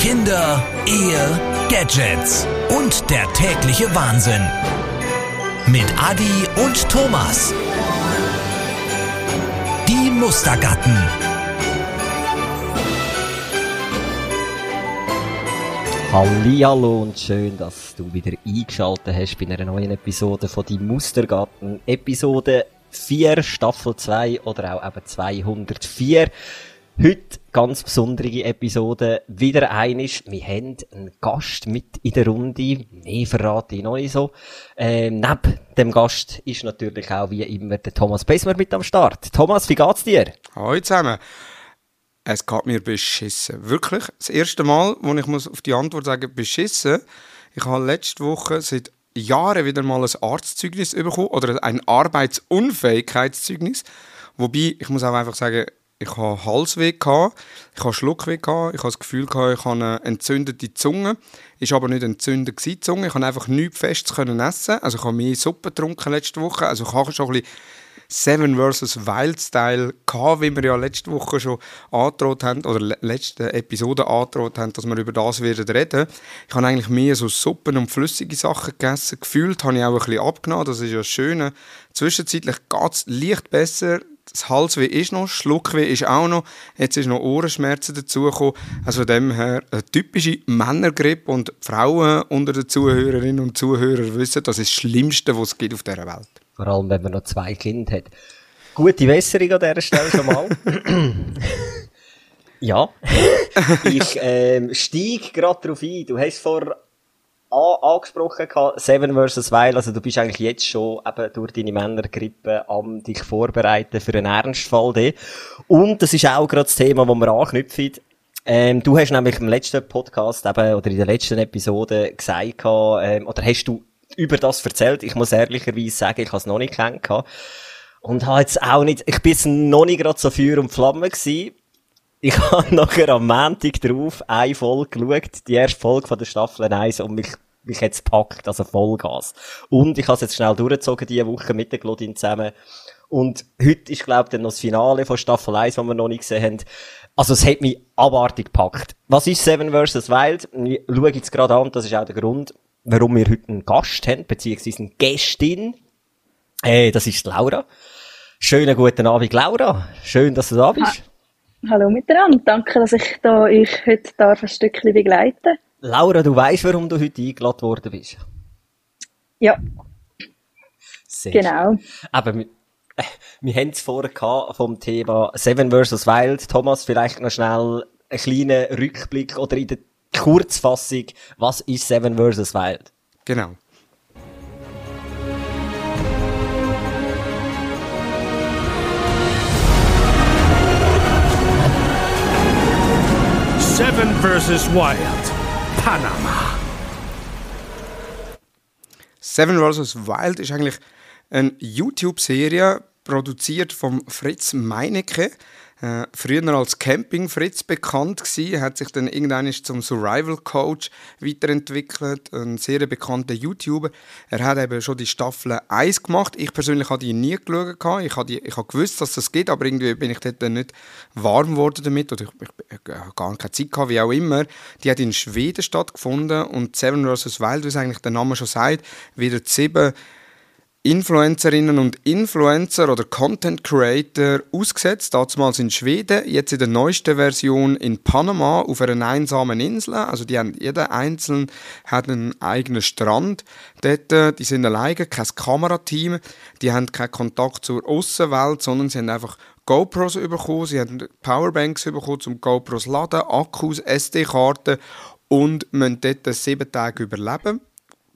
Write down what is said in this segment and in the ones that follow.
Kinder, Ehe, Gadgets und der tägliche Wahnsinn. Mit Adi und Thomas. Die Mustergatten. Hallihallo und schön, dass du wieder eingeschaltet hast bei einer neuen Episode von Die Mustergarten. Episode 4, Staffel 2 oder auch eben 204. Heute ganz besondere Episode. Wieder einisch. Wir haben einen Gast mit in der Runde. Mehr verrate ich noch nicht so. Ähm, neben dem Gast ist natürlich auch wie immer der Thomas Besmer mit am Start. Thomas, wie geht's dir? Hallo zusammen. Es geht mir beschissen. Wirklich. Das erste Mal, wo ich muss auf die Antwort sagen beschissen. Ich habe letzte Woche seit Jahren wieder mal ein Arztzeugnis bekommen oder ein Arbeitsunfähigkeitszeugnis. Wobei, ich muss auch einfach sagen, ich habe Halsweh gehabt, ich habe Schluckweh gehabt, ich habe das Gefühl gehabt, ich habe eine entzündete Zunge. Ist aber nicht entzündet gewesen, die Zunge. Ich konnte einfach nichts Festes können essen. Also ich habe mehr Suppe getrunken letzte Woche. Also ich habe schon ein bisschen Seven vs. Wild Style gehabt, wie wir ja letzte Woche schon angedroht haben, oder letzte Episode angedroht haben, dass wir über das werden reden. Ich habe eigentlich mehr so Suppen und flüssige Sachen gegessen. Gefühlt habe ich auch ein bisschen abgenommen, das ist ja schön. Zwischenzeitlich geht es leicht besser das Halsweh ist noch, Schluckweh ist auch noch, jetzt ist noch Ohrenschmerzen dazugekommen. Also von dem her eine typische Männergrippe und Frauen unter den Zuhörerinnen und Zuhörern wissen, das ist das Schlimmste, was es gibt auf dieser Welt. Vor allem, wenn man noch zwei Kinder hat. Gute Wässerung an dieser Stelle schon mal. ja. ich ähm, steige gerade darauf ein. Du hast vor angesprochen gehabt, Seven vs. Wild, also du bist eigentlich jetzt schon eben durch deine Männergrippe am dich vorbereiten für einen Ernstfall. De. Und das ist auch gerade das Thema, wo wir anknüpfen. Ähm, du hast nämlich im letzten Podcast eben, oder in der letzten Episode gesagt, gehabt, ähm, oder hast du über das erzählt? Ich muss ehrlicherweise sagen, ich habe es noch nicht kennengelernt. Und habe jetzt auch nicht, ich bin noch nicht gerade so Feuer und Flamme gewesen. Ich habe nachher am Montag drauf eine Folge geschaut, die erste Folge von der Staffel 1 und mich, mich jetzt packt, also Vollgas. Und ich habe es jetzt schnell durchgezogen, diese Woche mit der Glodin zusammen. Und heute ist, glaube ich, dann noch das Finale von Staffel 1, das wir noch nicht gesehen haben. Also es hat mich abartig gepackt. Was ist Seven vs. Wild? Ich schaue jetzt gerade an, das ist auch der Grund, warum wir heute einen Gast haben, beziehungsweise eine Gästin. Äh, das ist Laura. Schönen guten Abend, Laura. Schön, dass du da bist. Hallo miteinander. Danke, dass ich da euch heute darf ein Stückchen begleiten Laura, du weißt, warum du heute eingeladen worden bist? Ja. Sehr genau. Schön. Aber wir, äh, wir haben es vorher vom Thema Seven vs. Wild. Thomas, vielleicht noch schnell einen kleinen Rückblick oder in der Kurzfassung. Was ist Seven vs. Wild? Genau. Seven vs. Wild, Panama. Seven vs. Wild ist eigentlich eine YouTube-Serie, produziert von Fritz Meinecke. Äh, früher als Camping Fritz bekannt gsi, hat sich dann irgendwann zum Survival Coach weiterentwickelt, ein sehr bekannter YouTuber. Er hat eben schon die Staffel 1 gemacht. Ich persönlich habe die nie geschaut, ich habe, die, ich habe gewusst, dass das geht, aber irgendwie bin ich dort nicht warm geworden damit oder ich, ich, ich, ich gar keine Zeit gehabt, wie auch immer. Die hat in Schweden stattgefunden und Seven vs. Wild, wie es eigentlich der Name schon sagt, wieder sieben Influencerinnen und Influencer oder Content Creator ausgesetzt, damals in Schweden, jetzt in der neuesten Version in Panama auf einer einsamen Insel. Also die haben, jeder Einzelne hat einen eigenen Strand dort, die sind alleine, kein Kamerateam, die haben keinen Kontakt zur Außenwelt, sondern sie haben einfach GoPros bekommen, sie haben Powerbanks bekommen zum GoPros laden, Akkus, SD-Karten und müssen dort sieben Tage überleben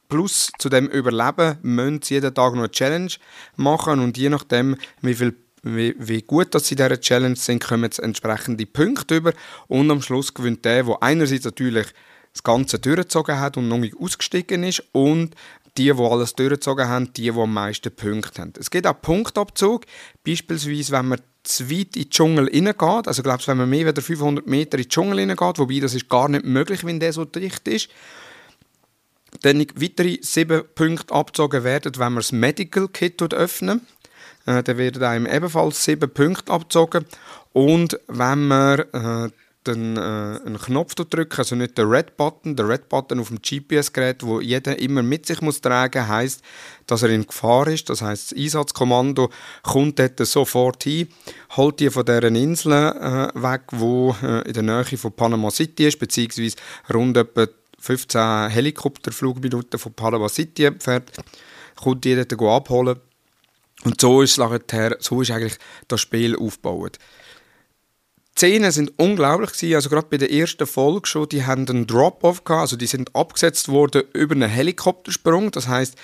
Plus zu dem Überleben müssen sie jeden Tag noch eine Challenge machen und je nachdem, wie viel wie, wie gut dass sie dieser Challenge sind, kommen jetzt entsprechende Punkte über und am Schluss gewinnt der, der einerseits natürlich das Ganze durchgezogen hat und noch nicht ausgestiegen ist und die, die alles durchgezogen haben, die, die am meisten Punkte haben. Es gibt auch Punktabzug, beispielsweise wenn man zu weit in den Dschungel reingeht, also glaubst wenn man mehr als 500 Meter in den Dschungel reingeht, wobei das ist gar nicht möglich, wenn der so dicht ist, dann weitere sieben Punkte abgezogen werden, wenn man das Medical Kit öffnet. Äh, dann werden einem ebenfalls sieben Punkte abgezogen. Und wenn man äh, einen, äh, einen Knopf drücken, also nicht den Red Button. Der Red Button auf dem GPS-Gerät, wo jeder immer mit sich muss tragen, heißt, dass er in Gefahr ist. Das heißt, das Einsatzkommando kommt dort sofort hin, holt die von deren Insel äh, weg, wo äh, in der Nähe von Panama City ist, beziehungsweise rund etwa 15 Helikopterflugminuten von Panama City entfernt, kommt dort abholen. Und so ist, nachher, so ist eigentlich das Spiel aufgebaut. Szenen sind unglaublich gewesen. also gerade bei der ersten Folge schon, die haben einen Drop-off gehabt, also die sind abgesetzt worden über einen Helikoptersprung, das heißt,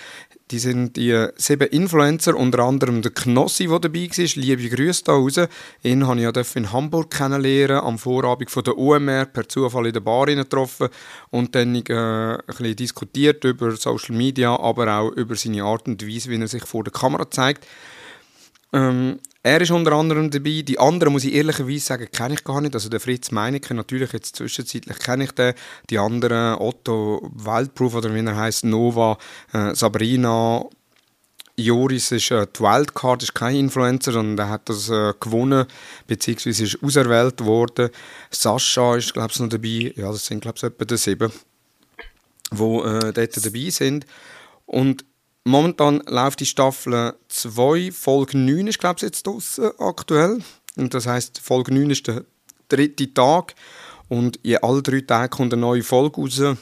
die sind die sieben Influencer, unter anderem der Knossi, der dabei war. Liebe Grüße da raus. Ihn habe ich ja in Hamburg kennenlernen, am Vorabend von der UMR, per Zufall in der Bar getroffen und dann äh, ein bisschen diskutiert über Social Media, aber auch über seine Art und Weise, wie er sich vor der Kamera zeigt. Ähm, er ist unter anderem dabei. Die anderen, muss ich ehrlicherweise sagen, kenne ich gar nicht. Also der Fritz Meinecke, natürlich jetzt zwischenzeitlich kenne ich den. Die anderen, Otto Wildproof oder wie er heißt, Nova, äh, Sabrina, Joris ist äh, die Wildcard, ist kein Influencer, sondern er hat das äh, gewonnen, beziehungsweise ist auserwählt worden. Sascha ist, glaube ich, noch dabei. Ja, das sind, glaube ich, etwa die sieben, die äh, dort dabei sind. Und Momentan läuft die Staffel 2, Folge 9 ist glaube ich jetzt draussen, aktuell. Und das heißt Folge 9 ist der dritte Tag und in alle drei Tagen kommt eine neue Folge raus.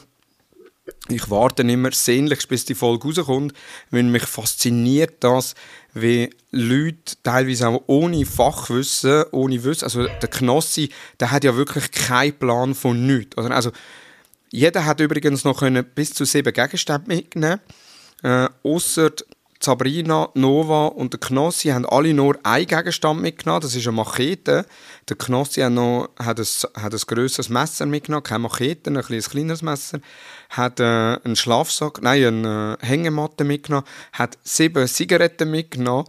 Ich warte immer sehnlichst, bis die Folge rauskommt, weil mich fasziniert das, wie Leute teilweise auch ohne Fachwissen, ohne Wissen, also der Knossi, der hat ja wirklich keinen Plan von nichts. Also jeder hat übrigens noch bis zu sieben Gegenstände mitnehmen äh, Außer Sabrina, Nova und der Knossi haben alle nur einen Gegenstand mitgenommen, das ist eine Machete. Der Knossi hat, noch, hat, ein, hat ein grösseres Messer mitgenommen, keine Machete, ein, ein kleineres Messer. Hat äh, einen Schlafsack, nein, eine äh, Hängematte mitgenommen, hat sieben Zigaretten mitgenommen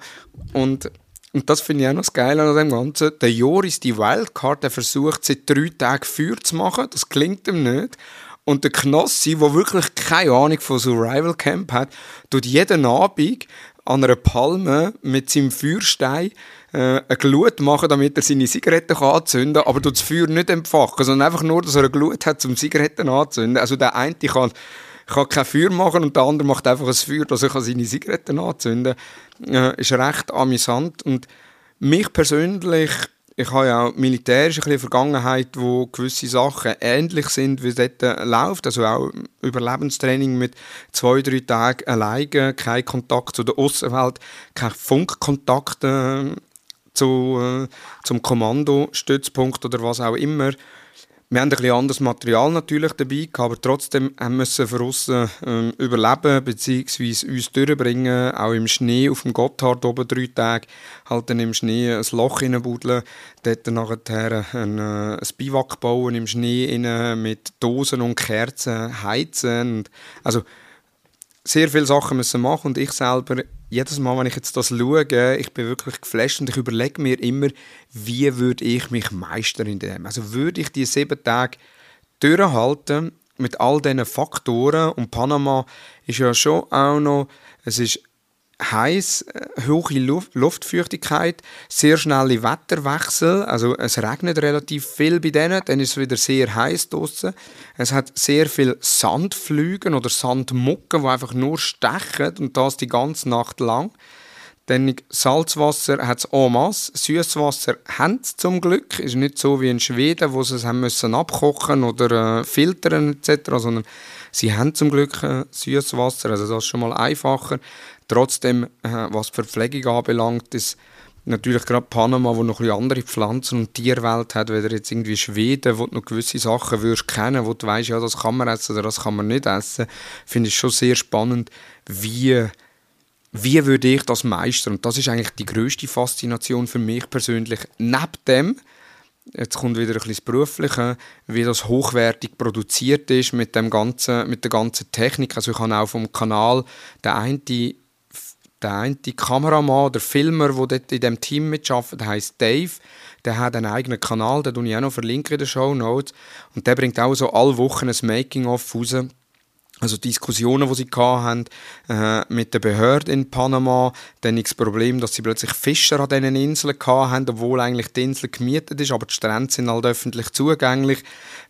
und und das finde ich auch noch das Geile an dem Ganzen. Der Joris, die Wildcard, der versucht seit drei Tagen Feuer zu machen. Das klingt ihm nicht. Und der Knossi, der wirklich keine Ahnung von Survival Camp hat, tut jeden Abend an einer Palme mit seinem Feuerstein äh, eine Glut machen, damit er seine Zigaretten anzünden kann, aber tut das Feuer nicht entfachen, sondern einfach nur, dass er eine Glut hat, um Zigaretten anzünden. Also der eine kann, kann kein Feuer machen und der andere macht einfach ein Feuer, dass er seine Zigaretten anzünden kann. Äh, ist recht amüsant und mich persönlich ich habe ja auch militärische Vergangenheit, wo gewisse Sachen ähnlich sind, wie dort äh, läuft. Also auch Überlebenstraining mit zwei, drei Tagen alleine, kein Kontakt zu der Außenwelt, kein Funkkontakt äh, zu, äh, zum Kommandostützpunkt oder was auch immer. Wir haben ein bisschen anderes Material natürlich dabei, aber trotzdem müssen wir aussen äh, überleben bzw. uns durchbringen, auch im Schnee auf dem Gotthard oben drei Tage, halt dann im Schnee ein Loch reinbuddeln, dort nachher ein, äh, ein Biwak bauen im Schnee rein, mit Dosen und Kerzen heizen. Und, also sehr viele Sachen müssen machen und ich selber, jedes Mal, wenn ich jetzt das schaue, ich bin wirklich geflasht und ich überlege mir immer, wie würde ich mich meistern in dem. Also würde ich die sieben Tage durchhalten mit all diesen Faktoren und Panama ist ja schon auch noch, es ist heiß, äh, hohe Luft, Luftfeuchtigkeit, sehr schnelle Wetterwechsel, also es regnet relativ viel bei denen, dann ist es wieder sehr heiß draußen. Es hat sehr viel Sandflüge oder Sandmucken, die einfach nur stechen und das die ganze Nacht lang. Dann Salzwasser hat es en masse. Süßwasser haben sie zum Glück. Ist nicht so wie in Schweden, wo sie es haben müssen abkochen oder äh, filtern etc., sondern sie haben zum Glück äh, Süßwasser. Also das ist schon mal einfacher. Trotzdem, äh, was Verpflegung anbelangt, ist natürlich gerade Panama, wo noch ein andere Pflanzen- und Tierwelt hat, weder jetzt irgendwie Schweden, wo du noch gewisse Sachen würdest kennen, wo du weißt, ja, das kann man essen oder das kann man nicht essen, finde ich schon sehr spannend, wie wie würde ich das meistern? Und das ist eigentlich die größte Faszination für mich persönlich. Neben dem, jetzt kommt wieder ein bisschen das Berufliche, wie das hochwertig produziert ist mit, dem ganzen, mit der ganzen Technik. Also ich habe auch vom Kanal den einen der eine Kameramann der Filmer, der dort in diesem Team mitarbeitet, heisst Dave. Der hat einen eigenen Kanal, den verlinke ich auch noch in den Show Notes. Und der bringt auch so alle Wochen ein Making-of raus also Diskussionen, die sie hatten, äh, mit der Behörde in Panama, dann das Problem, dass sie plötzlich Fischer an diesen Inseln hatten, obwohl eigentlich die Insel gemietet ist, aber die Strände sind halt öffentlich zugänglich,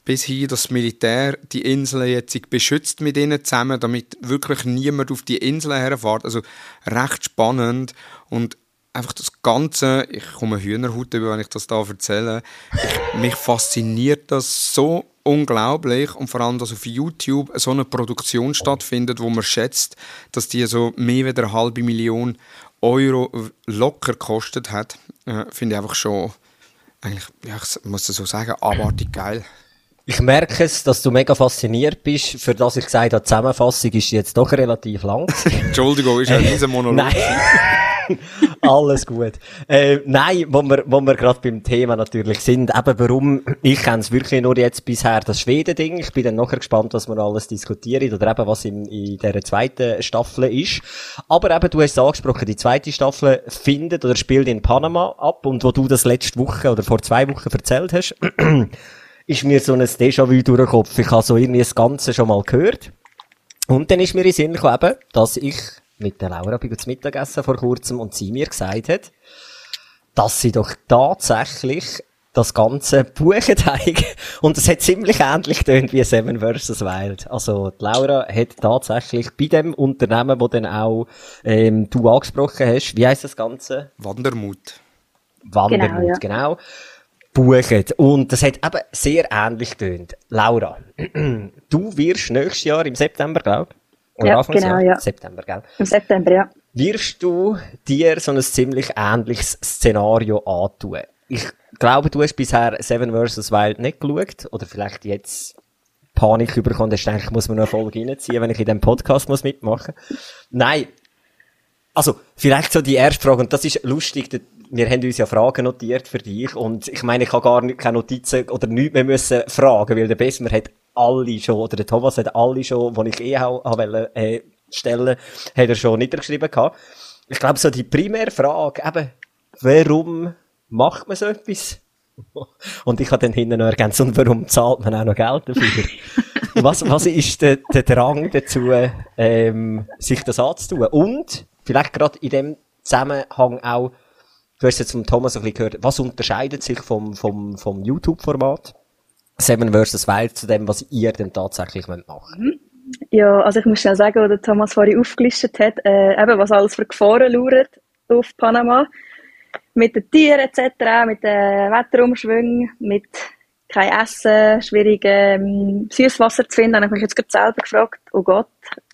bis hin, dass das Militär die Inseln jetzt beschützt mit ihnen zusammen, damit wirklich niemand auf die Inseln herfährt. Also recht spannend. Und einfach das Ganze, ich komme Hühnerhaut über, wenn ich das da erzähle, ich, mich fasziniert das so unglaublich und vor allem, dass auf YouTube so eine Produktion stattfindet, wo man schätzt, dass die so mehr als eine halbe Million Euro locker gekostet hat, äh, finde ich einfach schon, eigentlich, ja, ich muss das so sagen, abartig geil. Ich merke es, dass du mega fasziniert bist. Für das ich gesagt habe, die Zusammenfassung ist jetzt doch relativ lang. Entschuldigung, ist ein riesen Monolog. Nein. Alles gut. Äh, nein, wo wir, wo wir gerade beim Thema natürlich sind, eben warum, ich kenne es wirklich nur jetzt bisher, das Schweden-Ding. Ich bin dann nachher gespannt, was wir alles diskutieren oder eben was in, in dieser zweiten Staffel ist. Aber eben, du hast es angesprochen, die zweite Staffel findet oder spielt in Panama ab und wo du das letzte Woche oder vor zwei Wochen erzählt hast, ist mir so ein Déjà-vu durch den Kopf. Ich habe so irgendwie das Ganze schon mal gehört. Und dann ist mir in Sinn gekommen, dass ich mit der Laura bei zum Mittagessen vor kurzem und sie mir gesagt hat, dass sie doch tatsächlich das ganze buchen Und es hat ziemlich ähnlich getönt wie Seven vs. Wild. Also, die Laura hat tatsächlich bei dem Unternehmen, wo dann auch, ähm, du angesprochen hast, wie heisst das Ganze? Wandermut. Wandermut, genau. Ja. genau buchen. Und das hat eben sehr ähnlich getönt. Laura, du wirst nächstes Jahr im September, glaube oder ja, genau, ja. September, gell? Im September, ja. Wirst du dir so ein ziemlich ähnliches Szenario antun? Ich glaube, du hast bisher Seven vs. Wild nicht geschaut, oder vielleicht jetzt Panik überkommen, hast denke ich, muss man noch eine Folge reinziehen, wenn ich in diesem Podcast muss mitmachen Nein. Also, vielleicht so die erste Frage, und das ist lustig, wir haben uns ja Fragen notiert für dich, und ich meine, ich habe gar nicht, keine Notizen oder nichts mehr müssen fragen, weil der Besser hat alle schon, oder der Thomas hat alle schon, die ich eh auch wollte, äh, stellen, hat er schon niedergeschrieben gehabt. Ich glaube, so die primäre Frage, eben, warum macht man so etwas? Und ich habe dann hinten noch ergänzt, und warum zahlt man auch noch Geld dafür? was, was ist der, der Drang dazu, ähm, sich das anzutun? Und, vielleicht gerade in dem Zusammenhang auch, du hast jetzt von Thomas ein bisschen gehört, was unterscheidet sich vom, vom, vom YouTube-Format? Seven vs. Wild zu dem, was ihr denn tatsächlich machen wollt? Mhm. Ja, also ich muss schnell sagen, was Thomas vorhin aufgelistet hat, äh, eben was alles für Gefahren lauert auf Panama. Mit den Tieren etc., mit den Wetterumschwüngen, mit kein Essen, schwierig ähm, Süßwasser zu finden, habe ich mich jetzt gerade selber gefragt, oh Gott,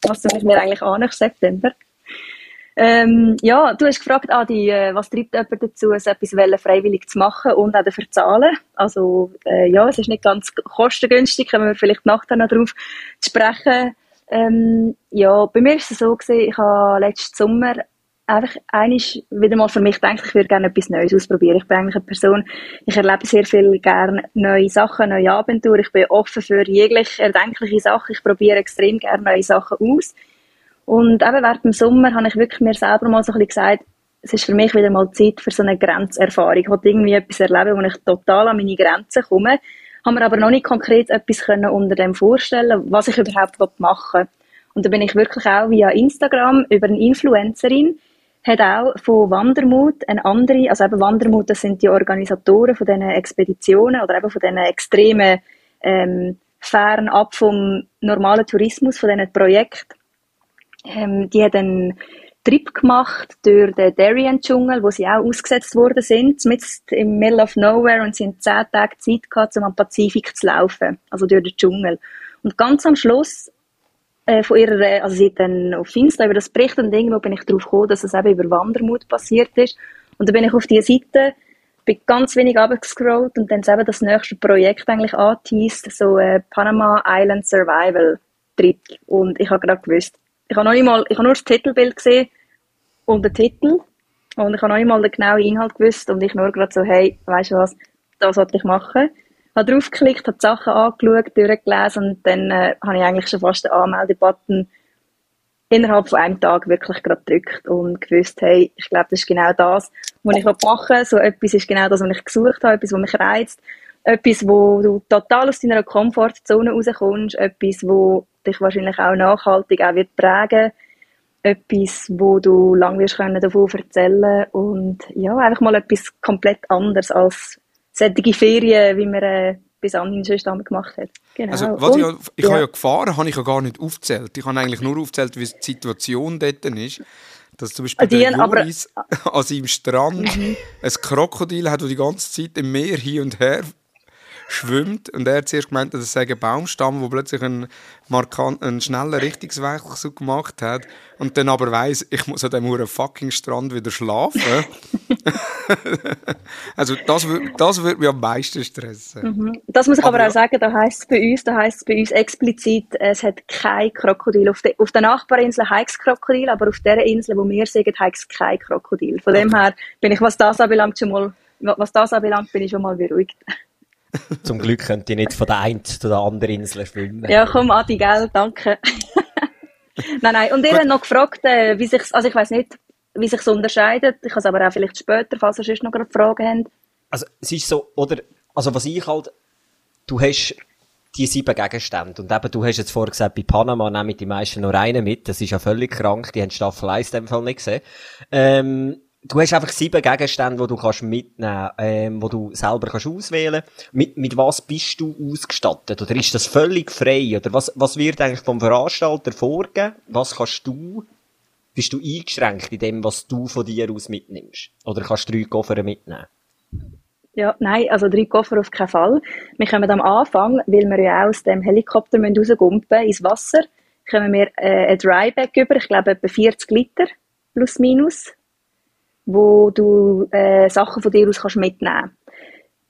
was ich mir eigentlich an nach September? Ähm, ja, du hast gefragt, Adi, äh, was treibt jemand dazu, so etwas freiwillig zu machen und auch dafür zu zahlen? Also, äh, ja, es ist nicht ganz kostengünstig, kommen wir vielleicht nachher noch darauf sprechen. Ähm, ja, bei mir ist es so gewesen, ich habe letzten Sommer einfach einiges wieder mal für mich gedacht, ich würde gerne etwas Neues ausprobieren. Ich bin eigentlich eine Person, ich erlebe sehr viel gerne neue Sachen, neue Abenteuer. Ich bin offen für jegliche erdenkliche Sachen. Ich probiere extrem gerne neue Sachen aus. Und eben während dem Sommer habe ich wirklich mir selber mal so ein bisschen gesagt, es ist für mich wieder mal Zeit für so eine Grenzerfahrung. Ich wollte irgendwie etwas erleben, wo ich total an meine Grenzen komme. Habe mir aber noch nicht konkret etwas können unter dem vorstellen, was ich überhaupt machen will. Und da bin ich wirklich auch via Instagram über eine Influencerin, hat auch von Wandermut eine andere, also eben Wandermut, das sind die Organisatoren von diesen Expeditionen oder eben von diesen extremen, ähm, fernab vom normalen Tourismus, von diesen Projekten ähm, die hat einen Trip gemacht durch den Darien-Dschungel, wo sie auch ausgesetzt worden sind, mit im Middle of Nowhere und sie haben zehn Tage Zeit gehabt, um am Pazifik zu laufen, also durch den Dschungel. Und ganz am Schluss äh, von ihrer, also sie hat dann auf Insta über das berichtet und irgendwo bin ich darauf gekommen, dass es eben über Wandermut passiert ist. Und dann bin ich auf diese Seite, bin ganz wenig abgescrollt und dann eben das nächste Projekt eigentlich angeteased, so äh, Panama Island Survival Trip. Und ich habe gerade gewusst, ich habe noch nicht ich habe nur das Titelbild gesehen und den Titel und ich habe noch nicht den genauen Inhalt gewusst und ich nur gerade so, hey, weißt du was, das sollte ich machen. Ich habe draufgeklickt, habe die Sachen angeschaut, durchgelesen und dann äh, habe ich eigentlich schon fast den Anmeldebutton innerhalb von einem Tag wirklich gerade gedrückt und gewusst, hey, ich glaube, das ist genau das, was ich machen will. So etwas ist genau das, was ich gesucht habe, etwas, was mich reizt, etwas, wo du total aus deiner Komfortzone rauskommst, etwas, wo dich wahrscheinlich auch nachhaltig auch wird prägen. Etwas, wo du lange wirst können davon erzählen und ja, einfach mal etwas komplett anderes als solche Ferien, wie man äh, bis anhin schon gemacht hat. Genau. Also, was und, ich, ich ja. habe ja gefahren, habe ich ja gar nicht aufgezählt. Ich habe eigentlich nur aufgezählt, wie die Situation dort ist. Dass zum Beispiel die, der Joris aber, an seinem Strand mhm. ein Krokodil hat, das die ganze Zeit im Meer hin und her schwimmt. Und er hat zuerst gemeint, dass es ein Baumstamm, der plötzlich einen, markant, einen schnellen Richtungswechsel gemacht hat. Und dann aber weiss, ich muss an diesem fucking Strand wieder schlafen. also das, das würde mich am meisten stressen. Mhm. Das muss ich aber, aber auch sagen, da heisst es bei uns, da heisst es bei uns explizit, es hat kein Krokodil. Auf, de, auf der Nachbarinsel heißt es Krokodil, aber auf der Insel, wo wir sind, heißt es kein Krokodil. Von okay. dem her bin ich, was das anbelangt, schon mal, was das anbelangt, bin ich schon mal beruhigt. Zum Glück könnt ihr nicht von der einen zu der anderen Insel schwimmen. Ja, komm, Adi, gell, danke. nein, nein. Und ihr habt noch gefragt, äh, wie sich, also ich weiß nicht, wie sich unterscheidet. Ich kann es aber auch vielleicht später, falls ihr sonst noch gerade Fragen habt. Also, es ist so, oder, also was ich halt, du hast die sieben Gegenstände. Und eben, du hast jetzt vorher gesagt, bei Panama nehmen die meisten nur einen mit. Das ist ja völlig krank. Die haben Staffel 1 in dem Fall nicht gesehen. Ähm, du hast einfach sieben Gegenstände, die du kannst mitnehmen, ähm, wo du selber kannst auswählen. Mit, mit was bist du ausgestattet? Oder ist das völlig frei? Oder was, was wird eigentlich vom Veranstalter vorgegeben? Was kannst du, bist du eingeschränkt in dem, was du von dir aus mitnimmst? Oder kannst du drei Koffer mitnehmen? Ja, nein, also drei Koffer auf keinen Fall. Wir kommen am Anfang, weil wir ja aus dem Helikopter rausgumpen ins Wasser, kommen wir äh, ein Dryback über, ich glaube etwa 40 Liter, plus minus wo du äh, Sachen von dir aus kannst mitnehmen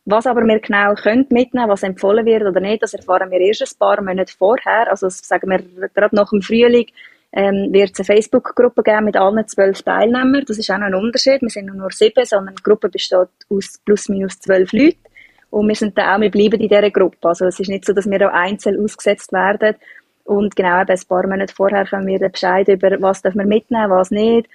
Was aber wir genau können mitnehmen, was empfohlen wird oder nicht, das erfahren wir erst ein paar Monate vorher. Also sagen wir gerade nach dem Frühling ähm, wird es eine Facebook-Gruppe geben mit allen zwölf Teilnehmern. Das ist auch noch ein Unterschied. Wir sind nur sieben, sondern die Gruppe besteht aus plus minus zwölf Leuten. Und wir sind dann auch, wir bleiben in dieser Gruppe. Also es ist nicht so, dass wir auch einzeln ausgesetzt werden. Und genau eben ein paar Monate vorher können wir den Bescheid über, was dürfen wir mitnehmen, was nicht.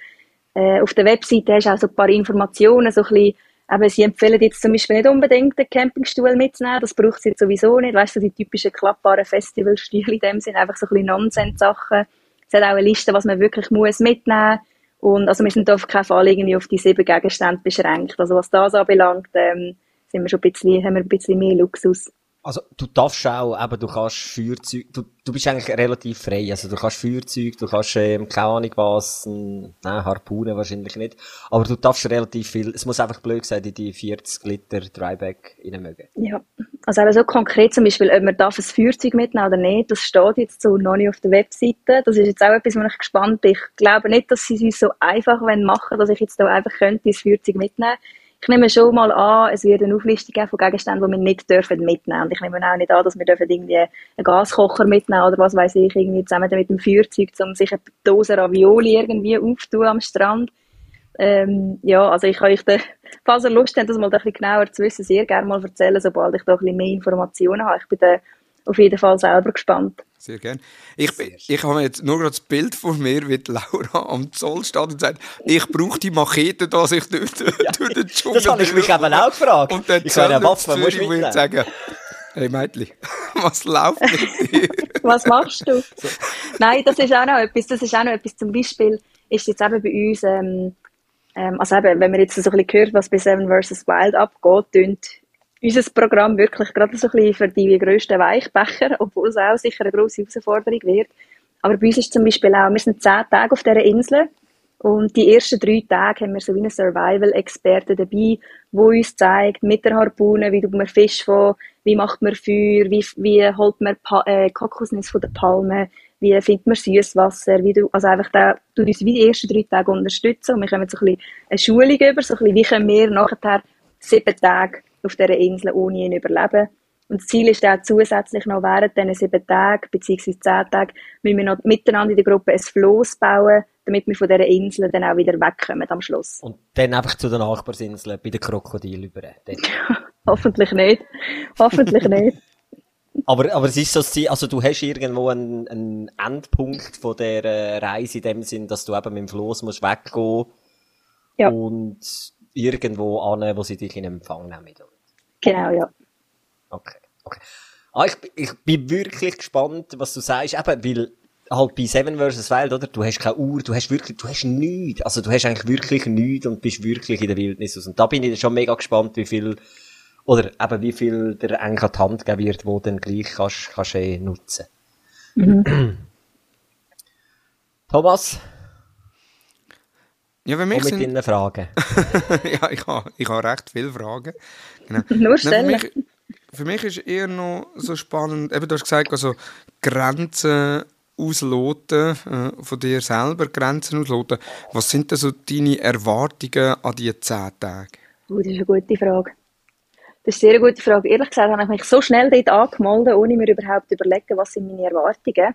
Äh, auf der Webseite hast du auch so ein paar Informationen, so ein bisschen, aber sie empfehlen jetzt zum Beispiel nicht unbedingt den Campingstuhl mitzunehmen, das braucht sie sowieso nicht, weißt du, die typischen klappbaren Festivalstühle in dem sind einfach so ein bisschen Nonsens-Sachen. Es hat auch eine Liste, was man wirklich muss mitnehmen und also wir sind auf keinen Fall irgendwie auf die sieben Gegenstände beschränkt. Also was das anbelangt, ähm, sind wir schon ein bisschen, haben wir ein bisschen mehr Luxus. Also, du darfst auch, eben, du kannst Feuerzeug, du, du bist eigentlich relativ frei. Also, du kannst Feuerzeug, du kannst, ähm, keine Ahnung was, nein, Harpunen wahrscheinlich nicht. Aber du darfst relativ viel, es muss einfach blöd sein, in die 40 Liter Dryback mögen. Ja. Also, eben so konkret zum Beispiel, ob man darf ein Feuerzeug mitnehmen oder nicht, das steht jetzt so noch nicht auf der Webseite. Das ist jetzt auch etwas, wo ich gespannt bin. Ich glaube nicht, dass sie es uns so einfach machen wollen, dass ich jetzt da einfach könnte, das Feuerzeug mitnehmen ich nehme schon mal an, es wird eine Auflistung geben von Gegenständen, die wir nicht dürfen mitnehmen. Und ich nehme auch nicht an, dass wir dürfen irgendwie einen Gaskocher mitnehmen oder was weiß ich, irgendwie zusammen mit dem Feuerzeug, um sich eine Dose Ravioli irgendwie aufzutun am Strand. Ähm, ja, also ich kann euch, da, falls ihr Lust habt, das mal ein bisschen genauer zu wissen, sehr gerne mal erzählen, sobald ich da ein bisschen mehr Informationen habe. Ich bin da auf jeden Fall selber gespannt. Sehr gerne. Ich, ich habe jetzt nur gerade das Bild von mir, wie Laura am Zoll steht und sagt, ich brauche die Machete, dass ich durch, ja, durch den Dschungel... Das habe ich mich eben auch gefragt. Und dann ich eine Waffe, muss ich würde sagen, hey Mädchen, was läuft mit dir? was machst du? So. Nein, das ist auch noch etwas, das ist auch noch etwas, zum Beispiel ist jetzt eben bei uns, ähm, ähm, also eben, wenn man jetzt so ein bisschen hört, was bei Seven vs. Wild abgeht, unser Programm wirklich gerade so ein bisschen für die grössten Weichbecher, obwohl es auch sicher eine grosse Herausforderung wird. Aber bei uns ist zum Beispiel auch, wir sind zehn Tage auf dieser Insel und die ersten drei Tage haben wir so wie einen Survival-Experten dabei, wo uns zeigt, mit der Harpune, wie tut man Fisch von, wie macht man Feuer, wie, wie holt man pa äh, Kokosnuss von der Palme, wie findet man Süßwasser, wie du, also einfach da, du uns wie die ersten drei Tage unterstützen und wir kommen so ein bisschen eine Schulung über, so ein bisschen, wie können wir nachher sieben Tage auf dieser Insel ohne ihn überleben. Und das Ziel ist auch zusätzlich noch während diesen sieben Tagen bzw. zehn Tagen, müssen wir noch miteinander in der Gruppe ein Floß bauen, damit wir von dieser Insel dann auch wieder wegkommen am Schluss. Und dann einfach zu den Nachbarsinseln bei den Krokodilen über. Hoffentlich nicht. Hoffentlich nicht. Aber, aber es ist so, also du hast irgendwo einen, einen Endpunkt von der Reise in dem Sinn, dass du eben mit dem Floß musst weggehen ja. und irgendwo an, wo sie dich in Empfang nehmen. Genau, ja. Okay, okay. Ah, ich, ich bin wirklich gespannt, was du sagst, eben, weil halt bei Seven vs. Wild, oder? Du hast keine Uhr, du hast wirklich, du hast nichts. Also du hast eigentlich wirklich nichts und bist wirklich in der Wildnis. Und da bin ich schon mega gespannt, wie viel, oder eben wie viel der eigentlich an die Hand geben wird, wo dann gleich kannst, kannst eh nutzen. Mhm. Thomas? Ja, wenn mich mit sind... deinen Fragen. ja, ich habe ich ha recht viele Fragen. Genau. Nur stellen. Nein, für, mich, für mich ist eher noch so spannend, eben du hast gesagt, also Grenzen ausloten, äh, von dir selber Grenzen ausloten. Was sind denn so deine Erwartungen an diese zehn Tage? Oh, das ist eine gute Frage. Das ist eine sehr gute Frage. Ehrlich gesagt habe ich mich so schnell dort angemeldet, ohne mir überhaupt zu überlegen, was sind meine Erwartungen.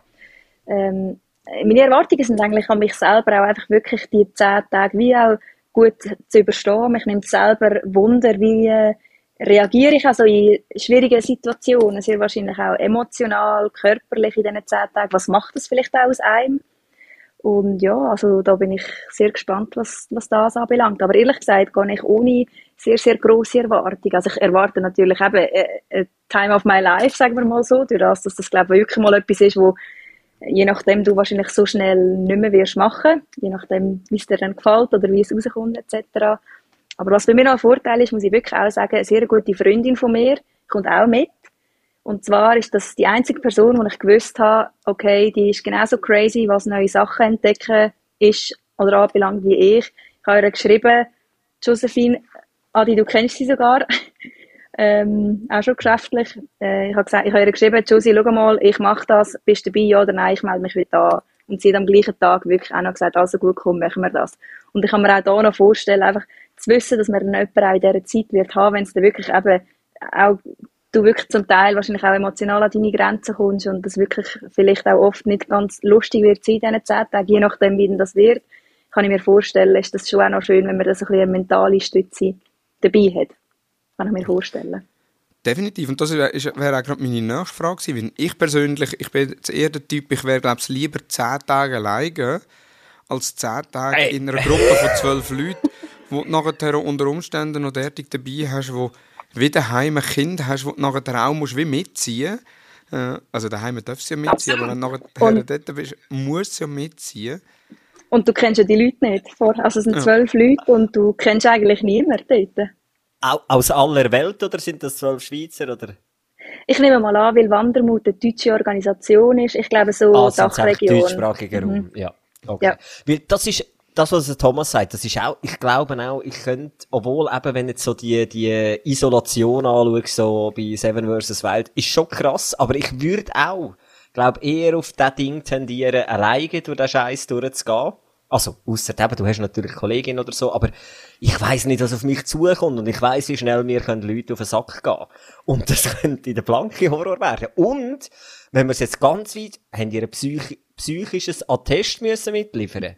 Ähm, meine Erwartungen sind eigentlich an mich selber auch einfach wirklich die zehn Tage wie auch gut zu überstehen. Mich nimmt selber Wunder, wie äh, reagiere ich also in schwierigen Situationen, sehr wahrscheinlich auch emotional, körperlich in diesen zehn Tagen. Was macht das vielleicht auch aus einem? Und ja, also da bin ich sehr gespannt, was, was das anbelangt. Aber ehrlich gesagt gehe ich ohne sehr, sehr grosse Erwartung. Also ich erwarte natürlich eben äh, äh, Time of my life, sagen wir mal so, durch das, dass das glaube ich wirklich mal etwas ist, wo je nachdem du wahrscheinlich so schnell nicht mehr wirst machen, je nachdem, wie es dir dann gefällt oder wie es rauskommt etc. Aber was bei mir noch ein Vorteil ist, muss ich wirklich auch sagen, eine sehr gute Freundin von mir kommt auch mit. Und zwar ist das die einzige Person, wo ich gewusst habe, okay, die ist genauso crazy, was neue Sachen entdecken ist oder anbelangt wie ich. Ich habe ihr geschrieben, Josephine, Adi, du kennst sie sogar, ähm, auch schon geschäftlich. Äh, ich habe gesagt, ich habe ihr geschrieben, Josie, schau mal, ich mache das, bist du dabei, ja oder nein, ich melde mich wieder an. Und sie hat am gleichen Tag wirklich auch noch gesagt, also gut, komm, machen wir das. Und ich kann mir auch hier noch vorstellen, einfach zu wissen, dass man jemanden auch in dieser Zeit wird haben, wenn es dann wirklich eben auch du wirklich zum Teil wahrscheinlich auch emotional an deine Grenzen kommst und das wirklich vielleicht auch oft nicht ganz lustig wird sein, in diesen zehn Tagen, je nachdem, wie denn das wird, kann ich mir vorstellen, ist das schon auch noch schön, wenn man da so ein bisschen eine mentale Stütze dabei hat. Kann ich mir vorstellen. Definitiv. Und das wäre auch gerade meine nächste Frage gewesen. Ich persönlich, ich bin eher der Typ, ich wäre, glaube ich, lieber zehn Tage alleine als zehn Tage hey. in einer Gruppe von zwölf Leuten, wo du nachher unter Umständen noch derartig dabei hast, wo wie daheim ein Kind hast, wo du nachher auch musst, wie mitziehen musst. Äh, also daheim darfst du ja mitziehen, aber wenn du nachher dort bist, musst du ja mitziehen. Und du kennst ja die Leute nicht. Also es sind zwölf ja. Leute und du kennst eigentlich niemanden dort. Aus aller Welt oder sind das zwölf Schweizer? Oder? Ich nehme mal an, weil Wandermut eine deutsche Organisation ist. Ich glaube so ah, Dachregion. deutschsprachiger Raum, mhm. ja. Okay. ja. Weil das ist das, was Thomas sagt, das ist auch, ich glaube auch, ich könnte, obwohl eben, wenn jetzt so die, die Isolation anschaue, so bei Seven vs. Wild, ist schon krass, aber ich würde auch, glaube eher auf das Ding tendieren, alleine durch den Scheiß durchzugehen. Also, ausser eben, du hast natürlich Kollegin oder so, aber ich weiß nicht, was auf mich zukommt und ich weiß, wie schnell mir können Leute auf den Sack gehen. Und das könnte der blanke Horror werden. Und, wenn wir es jetzt ganz weit, haben ihr ein psych psychisches Attest müssen mitliefern?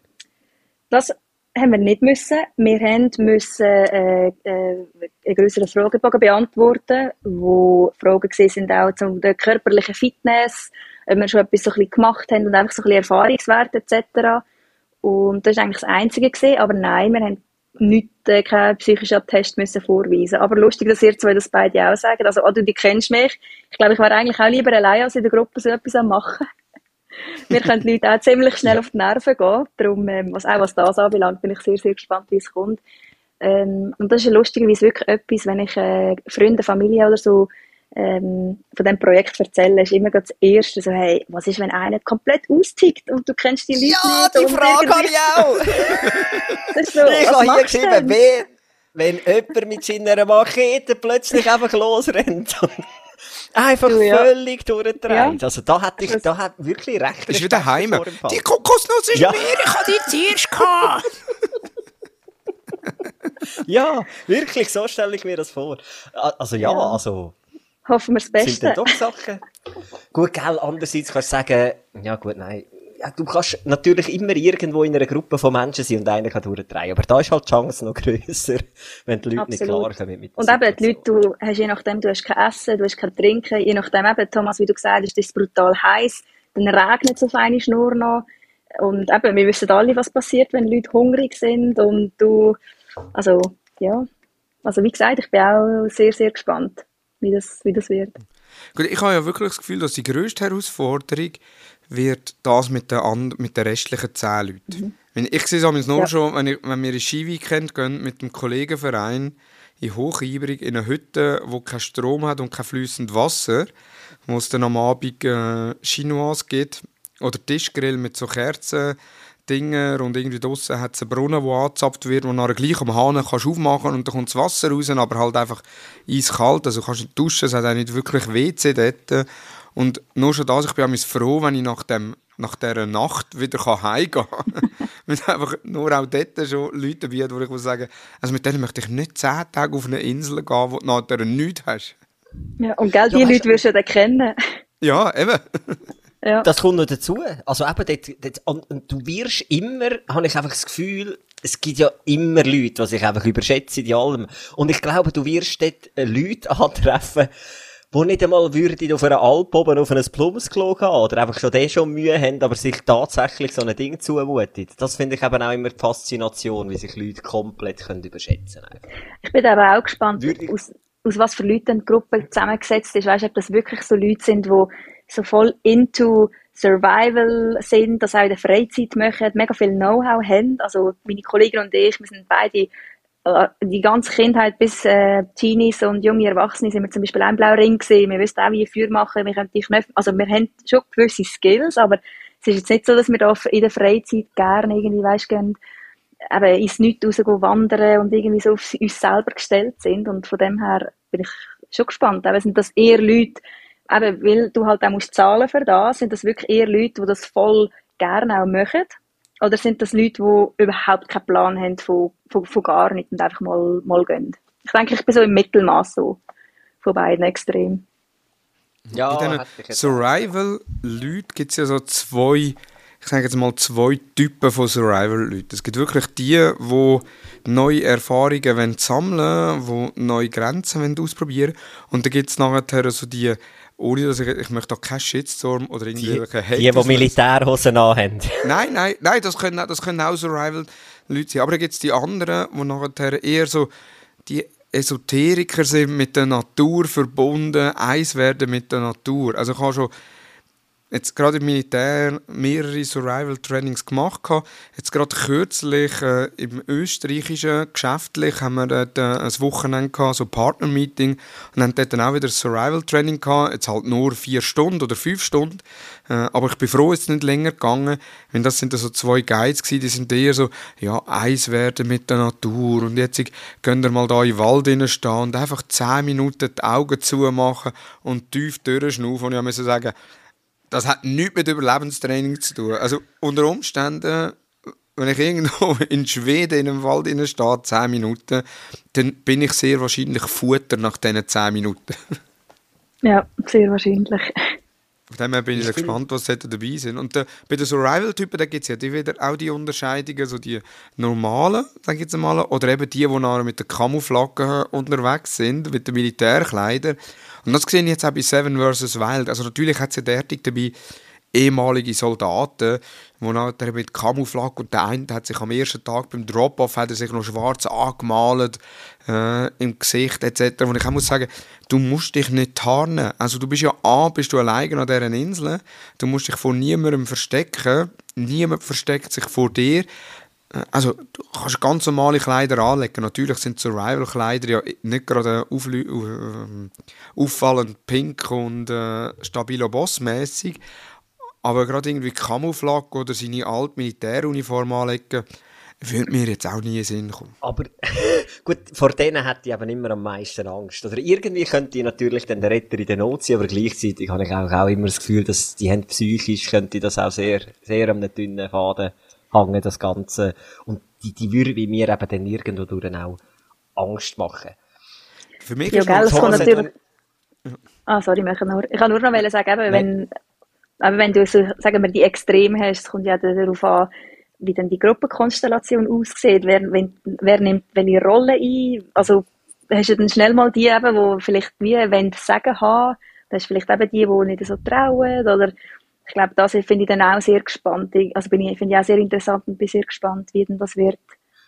Das haben wir nicht müssen. Wir haben müssen äh, äh, einen größeren Fragebogen beantworten, wo Fragen gesehen sind auch zu der körperlichen Fitness, ob wir schon etwas so ein gemacht haben und einfach so ein Erfahrungswerte etc. Und das war eigentlich das Einzige gewesen, aber nein, wir haben nicht äh, keinen psychischen Attest müssen vorweisen. Aber lustig, dass ihr zwei das beide auch sagen. Also, oh, du, die kennst mich. Ich glaube, ich wäre eigentlich auch lieber allein als in der Gruppe so etwas machen. Wir können die Leute auch ziemlich schnell auf die Nerven gehen. Darum, ähm, was, auch was das anbelangt, bin ich sehr, sehr gespannt, wie es kommt. Ähm, und das ist lustigerweise wirklich etwas, wenn ich äh, Freunde, Familie oder so ähm, von diesem Projekt erzähle, ist immer das Erste so, hey, was ist, wenn einer komplett austickt und du kennst die Leute ja, nicht? Ja, die Frage habe ich auch! das ist so, ich habe hier geschrieben, wer, wenn jemand mit seiner Machete plötzlich einfach losrennt. Einfach ja. völlig durchdreht. Ja. Also da hätte ich da hat wirklich recht. Das ist wieder heim. Die Kokosnuss ist ja. mir, ich habe die zuerst gehabt. ja, wirklich, so stelle ich mir das vor. Also ja, ja. also... Hoffen wir das Beste. Sind doch Sachen. gut, gell, andererseits kannst du sagen, ja gut, nein, ja, du kannst natürlich immer irgendwo in einer Gruppe von Menschen sein und einer kann durchdrehen. Aber da ist halt die Chance noch grösser, wenn die Leute Absolut. nicht klar kommen mit Und eben, die Leute, du hast je nachdem, du hast kein Essen, du hast kein Trinken, je nachdem eben, Thomas, wie du gesagt hast, ist es brutal heiß, dann regnet es auf eine Schnur noch. Und eben, wir wissen alle, was passiert, wenn Leute hungrig sind und du, also, ja. Also, wie gesagt, ich bin auch sehr, sehr gespannt, wie das, wie das wird. Gut, ich habe ja wirklich das Gefühl, dass die grösste Herausforderung wird das mit den, mit den restlichen zehn Leuten. Mhm. Ich sehe es nur ja. schon, wenn, ich, wenn wir ein Skiweekend gehen mit einem Kollegenverein in Hochibrig in einer Hütte, wo kein Strom hat und kein fließendes Wasser, wo es dann am Abend äh, Chinoise gibt oder Tischgrill mit so Kerzen Dinger und irgendwie draussen hat es einen Brunnen, der angezapft wird, wo nachher gleich am Hahn kannst aufmachen und dann kommt das Wasser raus, aber halt einfach eiskalt, also kannst nicht duschen, es hat auch nicht wirklich WC dort. Und nur schon das, ich bin froh, wenn ich nach, dem, nach dieser Nacht wieder heimgehen kann. Weil einfach nur auch dort schon Leute dabei hat, wo ich muss sagen, also mit denen möchte ich nicht zehn Tage auf eine Insel gehen, wo du nachher nichts hast. Ja, und gell, die ja, Leute wirst du dann kennen. Ja, eben. Ja. Das kommt noch dazu. Also eben, dort, dort, und du wirst immer, habe ich einfach das Gefühl, es gibt ja immer Leute, die sich einfach überschätzen in allem. Und ich glaube, du wirst dort äh, Leute antreffen, die nicht einmal würden auf einer Alp oben auf ein Plumpsklo gehen oder einfach schon den schon Mühe haben, aber sich tatsächlich so ein Ding zumuten. Das finde ich eben auch immer die Faszination, wie sich Leute komplett können überschätzen können. Ich bin aber auch gespannt, aus, aus was für Leuten die Gruppe zusammengesetzt ist. Weißt du, ob das wirklich so Leute sind, die so voll into Survival sind, das auch in der Freizeit machen, mega viel Know-how haben. Also meine Kollegen und ich, wir sind beide die ganze Kindheit bis äh, Teenies und junge Erwachsene sind wir zum Beispiel auch im Blauring gesehen. Wir wissen auch, wie Feuer machen, wir können die Knöpfe, also wir haben schon gewisse Skills, aber es ist jetzt nicht so, dass wir da in der Freizeit gerne irgendwie, weißt, gehen, eben ins Nichts rausgehen, wandern und irgendwie so auf uns selber gestellt sind. Und von dem her bin ich schon gespannt. Eben sind das eher Leute, eben, weil du halt auch musst zahlen für das, sind das wirklich eher Leute, die das voll gerne auch machen? Oder sind das Leute, die überhaupt keinen Plan haben von, von, von gar nichts und einfach mal, mal gehen? Ich denke, ich bin so im Mittelmaß so von beiden extrem. Ja, Bei diesen Survival-Leuten gibt es ja so zwei, ich sage jetzt mal zwei Typen von Survival-Leuten. Es gibt wirklich die, die neue Erfahrungen sammeln wollen, die neue Grenzen ausprobieren wollen. Und dann gibt es nachher so die ohne dass ich, ich möchte auch keinen Shitstorm oder irgendwelche Hate. Die, die Militärhosen anhaben. Nein, nein, nein, das können, das können auch Survival-Leute sein. Aber dann gibt es die anderen, die nachher eher so die Esoteriker sind, mit der Natur verbunden, eins werden mit der Natur. Also ich habe schon jetzt gerade im Militär mehrere Survival-Trainings gemacht. Jetzt gerade kürzlich äh, im österreichischen geschäftlich haben wir dort äh, ein Wochenende gehabt, so Partner-Meeting und haben dort dann auch wieder ein Survival-Training gehabt. Jetzt halt nur vier Stunden oder fünf Stunden. Äh, aber ich bin froh, es ist nicht länger gegangen. Wenn das sind so zwei Guides gewesen, die sind eher so, ja, eins werden mit der Natur und jetzt könnt ihr mal da im Wald stehen und einfach zehn Minuten die Augen zumachen und tief durchschnaufen. Und ich musste sagen, das hat nichts mit Überlebenstraining zu tun. Also unter Umständen, wenn ich irgendwo in Schweden in einem Wald stehe, 10 Minuten, dann bin ich sehr wahrscheinlich Futter nach diesen 10 Minuten. Ja, sehr wahrscheinlich. Von dem her bin ich, ich gespannt, was dabei sind. Und äh, bei den Survival-Typen, da gibt es ja die wieder auch die Unterscheidungen, so die normalen, sag ich jetzt mal, oder eben die, die nachher mit der Camouflage unterwegs sind, mit den Militärkleidern. Und das sehe ich jetzt auch bei Seven vs. Wild. Also natürlich hat es ja derartig dabei ehemalige Soldaten, die nachher mit Camouflage und der eine hat sich am ersten Tag beim Drop-Off hat er sich noch schwarz angemalt äh, im Gesicht etc. Und ich muss sagen, du musst dich nicht tarnen. Also du bist ja A, bist du alleine an dieser Insel, du musst dich vor niemandem verstecken, niemand versteckt sich vor dir. Äh, also, du kannst ganz normale Kleider anlegen. Natürlich sind Survival-Kleider ja nicht gerade äh, auffallend pink und äh, stabilo bossmäßig. Aber gerade irgendwie Camouflage oder seine alte Militäruniform anlegen, würde mir jetzt auch nie in Sinn kommen. Aber gut, vor denen hätte ich eben immer am meisten Angst. Oder irgendwie könnte ich natürlich der Retter in der Not sein, aber gleichzeitig habe ich auch, immer das Gefühl, dass die haben psychisch könnte das auch sehr, sehr am dünnen Faden hängen, das Ganze. Und die, die würde bei mir eben dann irgendwo durch auch Angst machen. Für mich ja, ist gell, das kommt natürlich... Ah, sorry, ich, nur, ich kann nur noch sagen, eben, wenn, aber wenn du so, sagen wir, die Extreme hast, es kommt ja darauf an, wie dann die Gruppenkonstellation aussieht, wer, wenn, wer nimmt welche Rolle ein, also hast du dann schnell mal die eben, die vielleicht wie wollen sagen haben, dann hast du vielleicht eben die, die nicht so trauen, oder ich glaube, das finde ich dann auch sehr gespannt. Also bin ich, finde ich auch sehr interessant und bin sehr gespannt, wie denn das wird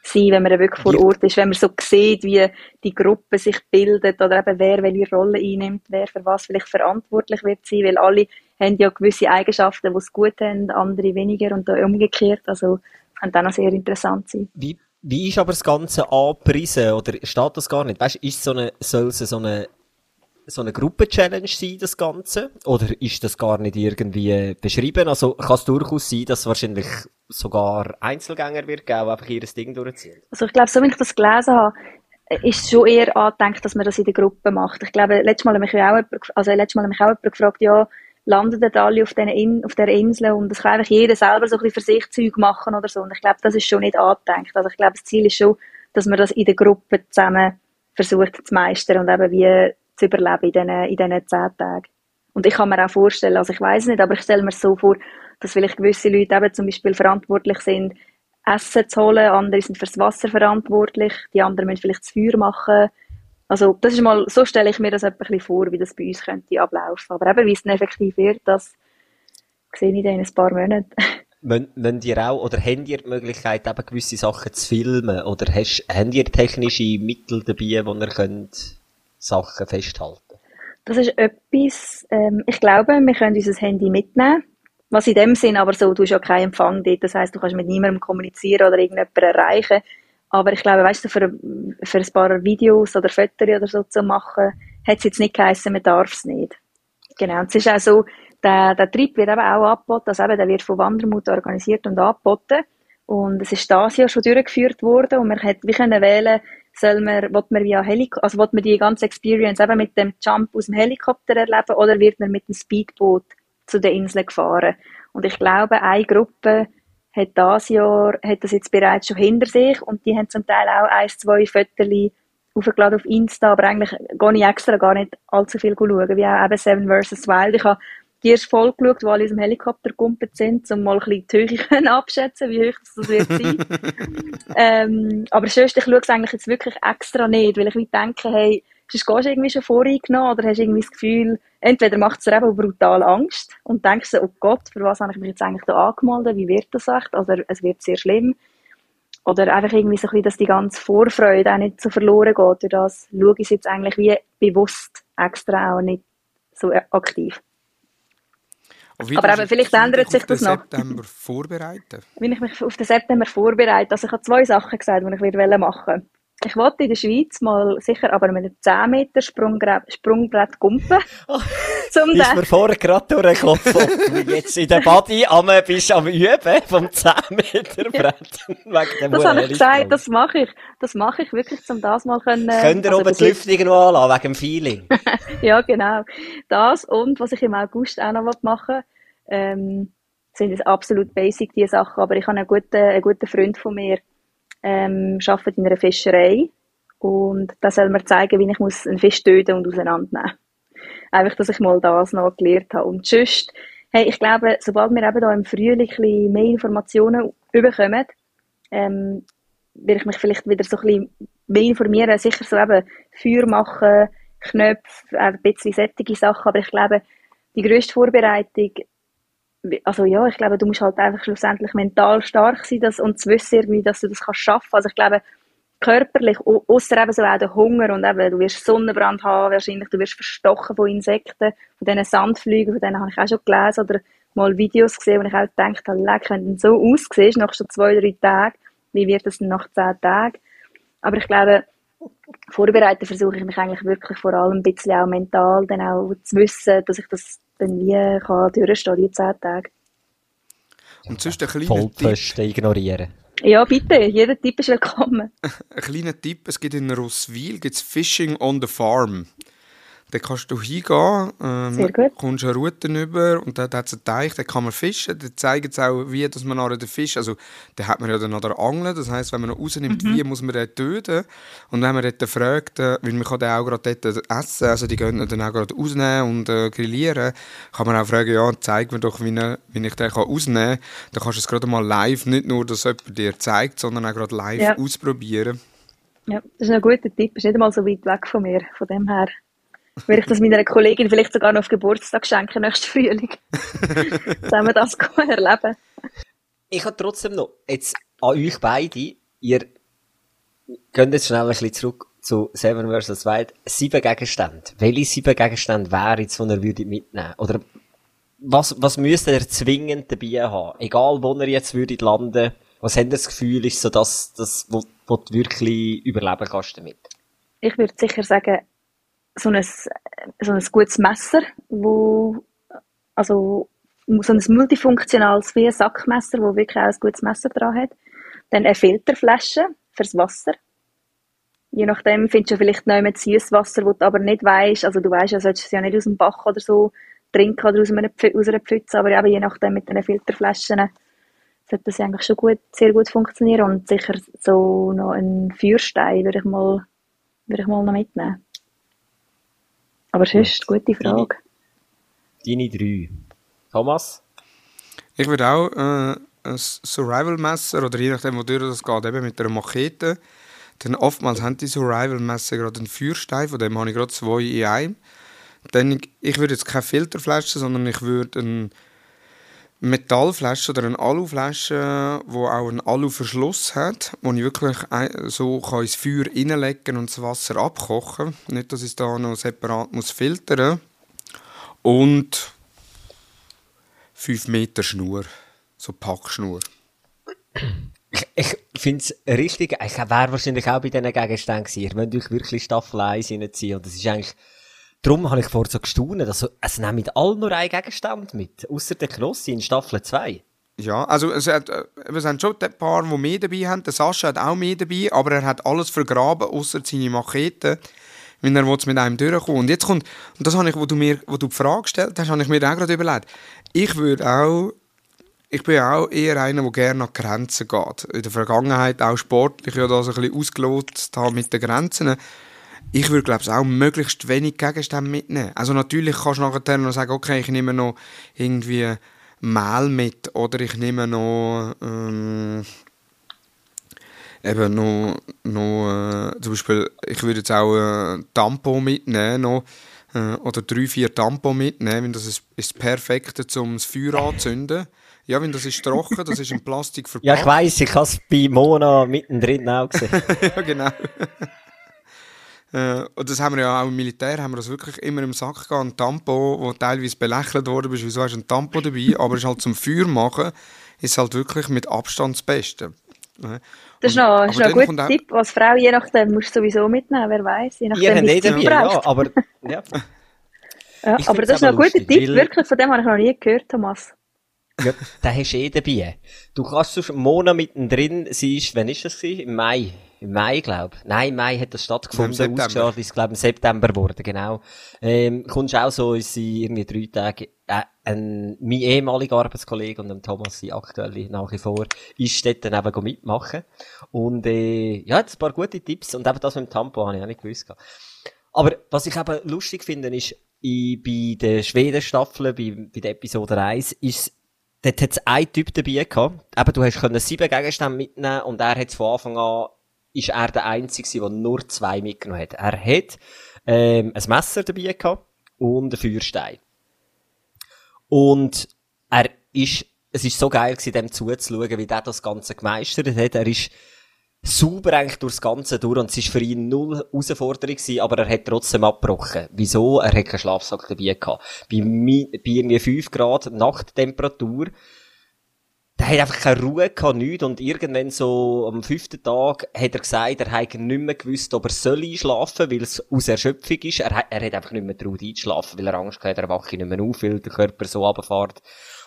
sein, wenn man dann wirklich vor Ort ist, wenn man so sieht, wie die Gruppe sich bildet oder eben wer welche Rolle einnimmt, wer für was vielleicht verantwortlich wird sein, weil alle haben ja gewisse Eigenschaften, die es gut haben, andere weniger und da umgekehrt, also kann dann auch sehr interessant sein. Wie, wie ist aber das Ganze angepriesen oder steht das gar nicht? Weißt, ist so eine, soll es so eine so eine Gruppen-Challenge sein, das Ganze? Oder ist das gar nicht irgendwie beschrieben? Also kann es durchaus sein, dass wahrscheinlich sogar Einzelgänger wird geben, die einfach ihr Ding durchziehen? Also ich glaube, so wie ich das gelesen habe, ist schon eher angedenkt, dass man das in der Gruppe macht. Ich glaube, letztes Mal habe mich auch, also letztes Mal habe mich auch jemand gefragt, ja, landen dort alle auf, In auf der Insel und das kann einfach jeder selber so ein bisschen für sich Zeug machen oder so. Und ich glaube, das ist schon nicht angedenkt. Also ich glaube, das Ziel ist schon, dass man das in der Gruppe zusammen versucht zu meistern und eben wie zu überleben in diesen, in diesen zehn Tagen. Und ich kann mir auch vorstellen, also ich weiß nicht, aber ich stelle mir so vor, dass vielleicht gewisse Leute eben zum Beispiel verantwortlich sind, Essen zu holen, andere sind fürs Wasser verantwortlich, die anderen müssen vielleicht das Feuer machen. Also das ist mal, so stelle ich mir das ein bisschen vor, wie das bei uns könnte ablaufen. Aber eben, wie es dann effektiv wird, das sehe ich dann in ein paar Monaten. Wenn ihr auch, oder habt ihr die Möglichkeit, eben gewisse Sachen zu filmen? Oder hast, habt ihr technische Mittel dabei, wo ihr könnt Sachen festhalten? Das ist etwas, ähm, ich glaube, wir können unser Handy mitnehmen. Was in dem Sinn aber so, du hast ja keinen Empfang dort, das heißt, du kannst mit niemandem kommunizieren oder irgendjemanden erreichen. Aber ich glaube, weißt du, für, für ein paar Videos oder Fotos oder so zu machen, hat es jetzt nicht geheißen, man darf es nicht. Genau. Und es ist auch so, der, der Trip wird eben auch angeboten, also eben, der wird von Wandermut organisiert und angeboten. Und es ist das Jahr schon durchgeführt worden und man hat, wir können wählen, soll man, will man via Helikopter, also will man die ganze Experience eben mit dem Jump aus dem Helikopter erleben oder wird man mit dem Speedboot zu den Inseln gefahren? Und ich glaube, eine Gruppe hat das Jahr, hat das jetzt bereits schon hinter sich und die haben zum Teil auch ein, zwei Fotos aufgeladen auf Insta, aber eigentlich gar nicht extra gar nicht allzu viel schauen, wie auch eben Seven vs. Wild. Ich habe die erste Folge geschaut, wo alle aus dem Helikopter gegumpelt sind, um mal ein bisschen die Höhe abschätzen, wie hoch das wird sein. ähm, aber sonst, ich schaue es eigentlich jetzt wirklich extra nicht, weil ich wie denke, hey, sonst gehst du irgendwie schon voreingenommen oder hast irgendwie das Gefühl, entweder macht es dir eben brutal Angst und denkst du, oh Gott, für was habe ich mich jetzt eigentlich da angemeldet, wie wird das echt, oder es wird sehr schlimm. Oder einfach irgendwie so ein bisschen, dass die ganze Vorfreude auch nicht so verloren geht. Durch das schaue ich es jetzt eigentlich wie bewusst extra auch nicht so aktiv. Aber eben, vielleicht ändert sich das noch. September vorbereiten? Wenn ich mich auf den September vorbereite, also ich habe zwei Sachen gesagt, die ich machen will. Ich wollte in der Schweiz mal sicher aber mit einem 10 Meter Sprungbrett, Sprungbrett gumpen. Oh, zum ist mir vorher gerade durchgeklopft, wie jetzt in der Body am, bist am Üben vom 10 Meter Brett. Ja. das habe ich gesagt, das mache ich. Das mache ich wirklich, um das mal können. Könnt ihr also oben die Lüftung irgendwo anlassen, wegen dem Feeling? ja, genau. Das und was ich im August auch noch machen will, ähm, sind absolut basic, die Sachen. Aber ich habe einen guten, einen guten Freund von mir, ähm, arbeitet in einer Fischerei. Und da soll mir zeigen, wie ich muss einen Fisch töten und auseinandernehmen Einfach, dass ich mal das noch gelernt habe. Und sonst, hey, ich glaube, sobald wir eben da im Frühling mehr Informationen bekommen, ähm, werde ich mich vielleicht wieder so ein bisschen mehr informieren. Sicher so eben Feuer machen, Knöpfe, ein bisschen sättige Sachen. Aber ich glaube, die grösste Vorbereitung also ja, ich glaube, du musst halt einfach schlussendlich mental stark sein das, und zu wissen irgendwie, dass du das kannst schaffen. Also ich glaube, körperlich, außer eben so auch der Hunger und eben, du wirst Sonnenbrand haben, wahrscheinlich, du wirst verstochen von Insekten, von diesen Sandflügen, von denen habe ich auch schon gelesen oder mal Videos gesehen, wo ich auch gedacht habe, leck, wenn du so aussiehst, nach schon zwei, drei Tagen, wie wird das nach zehn Tagen? Aber ich glaube, vorbereiten versuche ich mich eigentlich wirklich vor allem ein bisschen auch mental, dann auch zu wissen, dass ich das dann wie kann durchstehen, die zehn Tage. Und sonst ein kleiner Tipp. ignorieren. Ja, bitte, jeder Tipp ist willkommen. ein kleiner Tipp, es gibt in Rosswil gibt's Fishing on the Farm. Dann kannst du hingehen, ähm, kommst eine Route über und dort hat es einen Teich, da kann man fischen. Da zeigen sie auch, wie dass man nachher den Fisch, also da hat man ja dann noch den Angeln, das heisst, wenn man ihn rausnimmt, mhm. wie muss man den töten. Und wenn man dort fragt, äh, weil man kann den auch gerade dort essen, also die können dann auch gerade rausnehmen und äh, grillieren, kann man auch fragen, ja, zeig mir doch, wie, wie ich den kann rausnehmen kann. Dann kannst du es gerade mal live, nicht nur, dass jemand dir zeigt, sondern auch gerade live ja. ausprobieren. Ja, das ist ein guter Tipp, ist nicht einmal so weit weg von mir, von dem her würde ich das meiner Kollegin vielleicht sogar noch auf Geburtstag schenken, nächsten Frühling. Zusammen das erleben. Ich habe trotzdem noch, jetzt an euch beide, ihr gehen jetzt schnell ein bisschen zurück zu Seven vs. Wild. Sieben Gegenstände. Welche sieben Gegenstände wären jetzt, die ihr würdet mitnehmen? Oder was, was müsste ihr zwingend dabei haben? Egal, wo ihr jetzt würdet landen, was habt ihr das Gefühl, ist so das, das, wo, wo du wirklich überleben kannst damit? Ich würde sicher sagen, so ein, so ein gutes Messer, wo, also, so ein multifunktionales wie ein Sackmesser, wo wirklich auch ein gutes Messer dran hat. Dann eine Filterflasche fürs Wasser. Je nachdem findest du vielleicht noch mit Süßwasser, wo du aber nicht weißt, also du weißt ja, solltest es ja nicht aus dem Bach oder so trinken oder aus einer, Pf aus einer Pfütze, aber eben je nachdem mit den Filterflaschen sollte das eigentlich schon gut, sehr gut funktionieren und sicher so noch ein Feuerstein würde ich mal, würde ich mal noch mitnehmen. Aber sonst, gute Frage. Deine, deine drei. Thomas? Ich würde auch äh, ein Survival-Messer oder je nachdem, wo das geht, eben mit einer Machete. Dann oftmals haben die Survival-Messer gerade einen Feuerstein, von dem habe ich gerade zwei in einem. Dann, ich würde jetzt keine Filterflasche, sondern ich würde eine Metallflasche oder eine Aluflasche, wo auch einen Aluverschluss hat, wo ich wirklich so kann ins Feuer reinlegen und das Wasser abkochen. Nicht, dass ich es da noch separat muss filtern Und 5 Meter Schnur, so Packschnur. Ich, finde es richtig, ich wäre wahrscheinlich auch bei diesen Gegenständen gewesen. Müsst euch wirklich Staffel 1 reinziehen. Und das ist eigentlich, darum habe ich vorher so gestaunt, also, es nehmen mit allen nur einen Gegenstand mit. Außer der Knossi in Staffel 2. Ja, also es, hat, äh, es sind schon ein paar, die mehr dabei haben. Der Sascha hat auch mehr dabei, aber er hat alles vergraben, außer seine Machete, wenn er mit einem durchkommt. Und jetzt kommt, und das habe ich, wo du mir, wo du die Frage gestellt hast, habe ich mir auch gerade überlegt. Ich würde auch ich bin auch eher einer, der gerne an Grenzen geht. In der Vergangenheit auch sportlich ja das ein bisschen ausgelotet mit den Grenzen. Ich würde, glaube ich, auch möglichst wenig Gegenstände mitnehmen. Also natürlich kannst du nachher noch sagen, okay, ich nehme noch irgendwie Mehl mit oder ich nehme noch ähm, eben noch, noch äh, zum Beispiel, ich würde jetzt auch äh, Tampon mitnehmen noch, äh, oder drei, vier Tampon mitnehmen, das ist, ist das Perfekte, um das Feuer anzuzünden. Ja, wenn das ist trocken, das ist in Plastik verpackt. ja, ich weiss, ich habe es bei Mona mittendrin auch gesehen. ja, genau. Äh, und das haben wir ja auch im Militär, haben wir das wirklich immer im Sack gehabt, ein Tampo, wo teilweise belächelt wurde, bist, wieso hast du ein Tampo dabei, aber es ist halt zum Feuer machen, ist halt wirklich mit Abstand das Beste. Das ist noch, ist noch ein guter Tipp, als Frau, je nachdem, musst du sowieso mitnehmen, wer weiß, je nachdem, wie es ja, aber, ja. ja aber das ist noch ein guter Tipp, wirklich, von dem habe ich noch nie gehört, Thomas. Ja, den hast du eh dabei. Du kannst sonst Monat mittendrin sein, wann ist das gewesen? Im Mai. Im Mai, glaub. Nein, im Mai hat das stattgefunden. Ausgeschaut ist, glaub, im September geworden, genau. Ähm, kommst auch so, sie irgendwie drei Tage, äh, ein, mein ehemaliger Arbeitskollege und Thomas, sein aktuell nach wie vor, ist dort dann eben mitmachen. Und, äh, ja, hat ein paar gute Tipps. Und eben das mit dem Tampo habe ich auch nicht gewusst. Aber was ich eben lustig finde, ist, ich, bei der Schweden-Staffel, bei, bei der Episode 1, ist Dort hat es einen Typ dabei gehabt. Eben, du hast können sieben Gegenstände mitnehmen und er hat von Anfang an, ist er der Einzige, der nur zwei mitgenommen hat. Er hat, ähm, ein Messer dabei gehabt und einen Feuerstein. Und er ist, es ist so geil gewesen, dem zuzuschauen, wie der das Ganze gemeistert hat. Er ist, sauber eigentlich durchs Ganze durch und es ist für ihn null Herausforderung gewesen, aber er hat trotzdem abgebrochen. Wieso? Er hat keinen Schlafsack dabei gehabt. Bei, bei irgendwie 5 Grad Nachttemperatur, der hat einfach keine Ruhe gehabt, nichts. Und irgendwann so am fünften Tag hat er gesagt, er hat nicht mehr gewusst, ob er soll einschlafen, weil es aus Erschöpfung ist. Er, er hat einfach nicht mehr traut einschlafen, weil er Angst hatte, er wache nicht mehr auf, weil der Körper so runterfährt.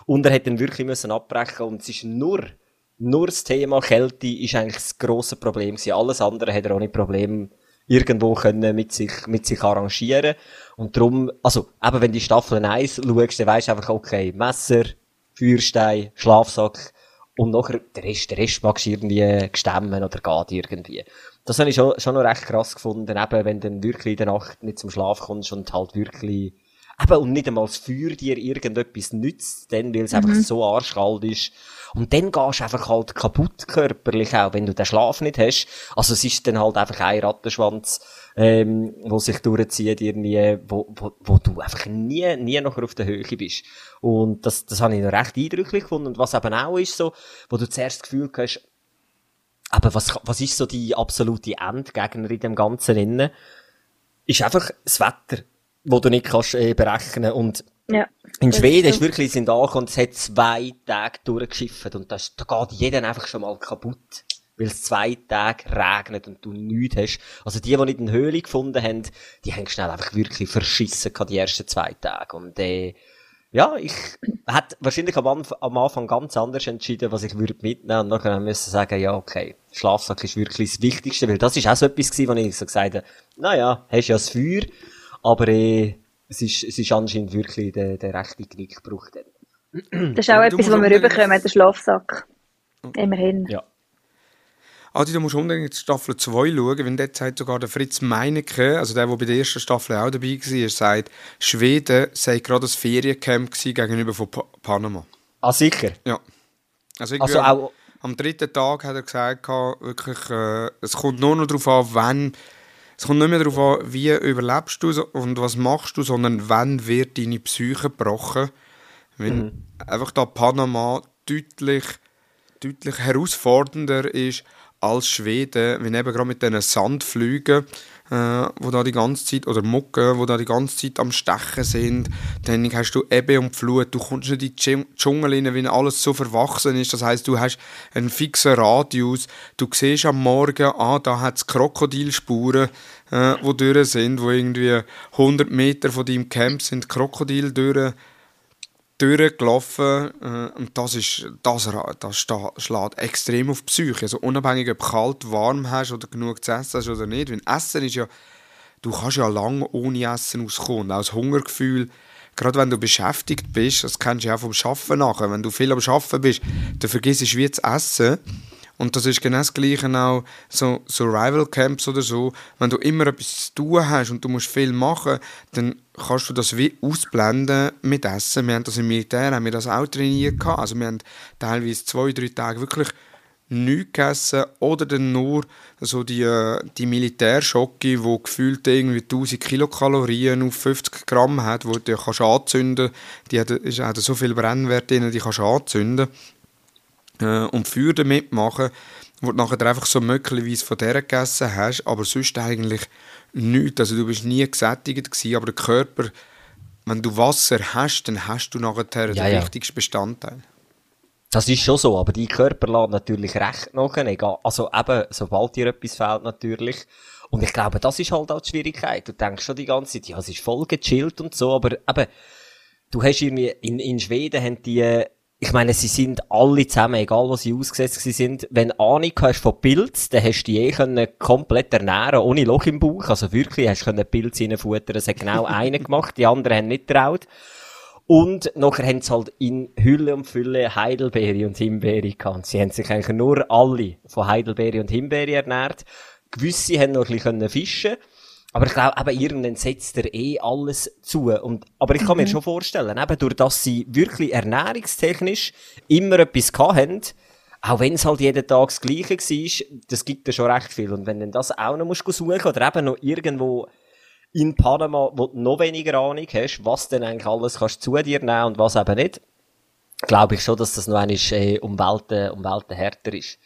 Und er hat dann wirklich müssen abbrechen und es ist nur nur das Thema Kälte ist eigentlich das grosse Problem gewesen. Alles andere hat er auch nicht Problem irgendwo können mit sich, mit sich arrangieren. Und darum, also, eben wenn die Staffel 1 schaust, dann weisst du einfach, okay, Messer, Feuerstein, Schlafsack, und nachher, der Rest, der Rest magst du irgendwie gestemmen oder geht irgendwie. Das habe ich schon, schon noch recht krass gefunden, eben, wenn du dann wirklich in der Nacht nicht zum Schlaf kommst und halt wirklich, eben, und nicht einmal das Feuer dir irgendetwas nützt, dann, weil es mhm. einfach so arschkalt ist, und dann gehst du einfach halt kaputt körperlich auch, wenn du den Schlaf nicht hast. Also es ist dann halt einfach ein Rattenschwanz, ähm, wo sich durchzieht irgendwie, wo, wo, wo du einfach nie, nie noch auf der Höhe bist. Und das, das habe ich noch recht eindrücklich gefunden. Und was eben auch ist so, wo du zuerst das Gefühl hast, aber was, was ist so die absolute Endgegner in dem Ganzen innen? Ist einfach das Wetter, wo du nicht kannst äh, berechnen und Ja. in Schweden ist wirklich sind angekommen und es hat zwei Tage durchgeschifft und das, da geht jeder einfach schon mal kaputt. Weil es zwei Tage regnet und du nichts hast. Also die, die nicht eine Höhle gefunden haben, die haben schnell einfach wirklich verschissen die ersten zwei Tage. Und, äh, ja, ich hätte wahrscheinlich am, Anf am Anfang ganz anders entschieden, was ich würde mitnehmen und nachher müssen sagen, ja, okay, Schlafsack ist wirklich das Wichtigste, weil das ist auch so etwas gewesen, wo ich so gesagt habe, naja, hast ja das Feuer, aber äh, es ist, es ist anscheinend wirklich der, der rechte Knickbruch dann. Das ist auch etwas, was wir rüberkommen, der Schlafsack. Immerhin. Ja. Adi, du musst unbedingt die Staffel 2 schauen, weil dort sagt sogar der Fritz Meinecke, also der, der bei der ersten Staffel auch dabei war, sagt, Schweden sei gerade ein Feriencamp gegenüber von pa Panama. Ah, sicher. Ja. Also, Also am, auch, am dritten Tag hat er gesagt, wirklich, äh, es kommt nur noch darauf an, wann, es kommt nicht mehr darauf an, wie überlebst du und was machst du, sondern wann wird deine Psyche gebrochen. Weil einfach da Panama deutlich, deutlich herausfordernder ist als Schweden, wenn eben gerade mit diesen Sandflügen, äh, wo da die ganze Zeit, oder Mucken, wo da die ganze Zeit am Stechen sind, dann hast du Ebbe und Flut, du kommst nicht in die Dschung- Dschungel rein, wenn alles so verwachsen ist, das heißt, du hast einen fixen Radius, du siehst am Morgen, ah, da hat es Krokodilspuren, äh, wo durch sind, wo irgendwie 100 Meter von deinem Camp sind Krokodile durch, durchgelaufen äh, und das ist das, das schlägt extrem auf die Psyche. Also unabhängig ob du kalt, warm hast oder genug zu essen hast oder nicht. Weil Essen ist ja, du kannst ja lange ohne Essen auskommen. Auch das Hungergefühl, gerade wenn du beschäftigt bist, das kennst du ja auch vom Arbeiten nachher. Wenn du viel am Arbeiten bist, dann vergisst du wie zu essen. Und das ist genau das Gleiche auch so Survival Camps oder so. Wenn du immer etwas zu tun hast und du musst viel machen, dann kannst du das wie ausblenden mit Essen. Wir haben das im Militär haben wir das auch trainiert. Also wir haben teilweise zwei, drei Tage wirklich nichts gegessen oder dann nur so die, äh, die Militärschocke, wo gefühlt irgendwie 1000 Kilokalorien auf 50 Gramm hat, wo du kannst anzünden Die hat, ist, hat so viel Brennwert drin, die kannst du anzünden äh, und Feuer damit machen, wo du nachher einfach so möglicherweise von der gegessen hast, aber sonst eigentlich nichts. Also du bist nie gesättigt gewesen, aber der Körper, wenn du Wasser hast, dann hast du nachher den Ja, ja. wichtigsten Bestandteil. Das ist schon so, aber dein Körper lässt natürlich recht nach, egal. Also eben, sobald dir etwas fehlt natürlich. Und ich glaube, das ist halt auch die Schwierigkeit. Du denkst schon die ganze Zeit, ja, es ist voll gechillt und so, aber eben, du hast irgendwie, in, in Schweden haben die, ich meine, sie sind alle zusammen, egal wo sie ausgesetzt sind, wenn du Ahnung hast von Pilz, dann hast du die eh können komplett ernähren, ohne Loch im Bauch. Also wirklich, hast du können Pilze reinfuttern. Es hat genau einen gemacht, die anderen haben nicht getraut. Und nachher haben sie halt in Hülle und Fülle Heidelbeere und Himbeere gehabt. Sie haben sich eigentlich nur alle von Heidelbeere und Himbeere ernährt. Gewisse haben noch ein bisschen fischen aber ich glaube, eben, irgendwann setzt er eh alles zu. Und, aber ich kann mir schon vorstellen, eben durch dass sie wirklich ernährungstechnisch immer etwas haben, auch wenn es halt jeden Tag das Gleiche war, das gibt ja schon recht viel. Und wenn du das auch noch musst suchen oder eben noch irgendwo in Panama, wo du noch weniger Ahnung hast, was denn eigentlich alles kannst zu dir nehmen und was eben nicht, glaube ich schon, dass das noch einmal äh, um Welten, um Welten härter ist.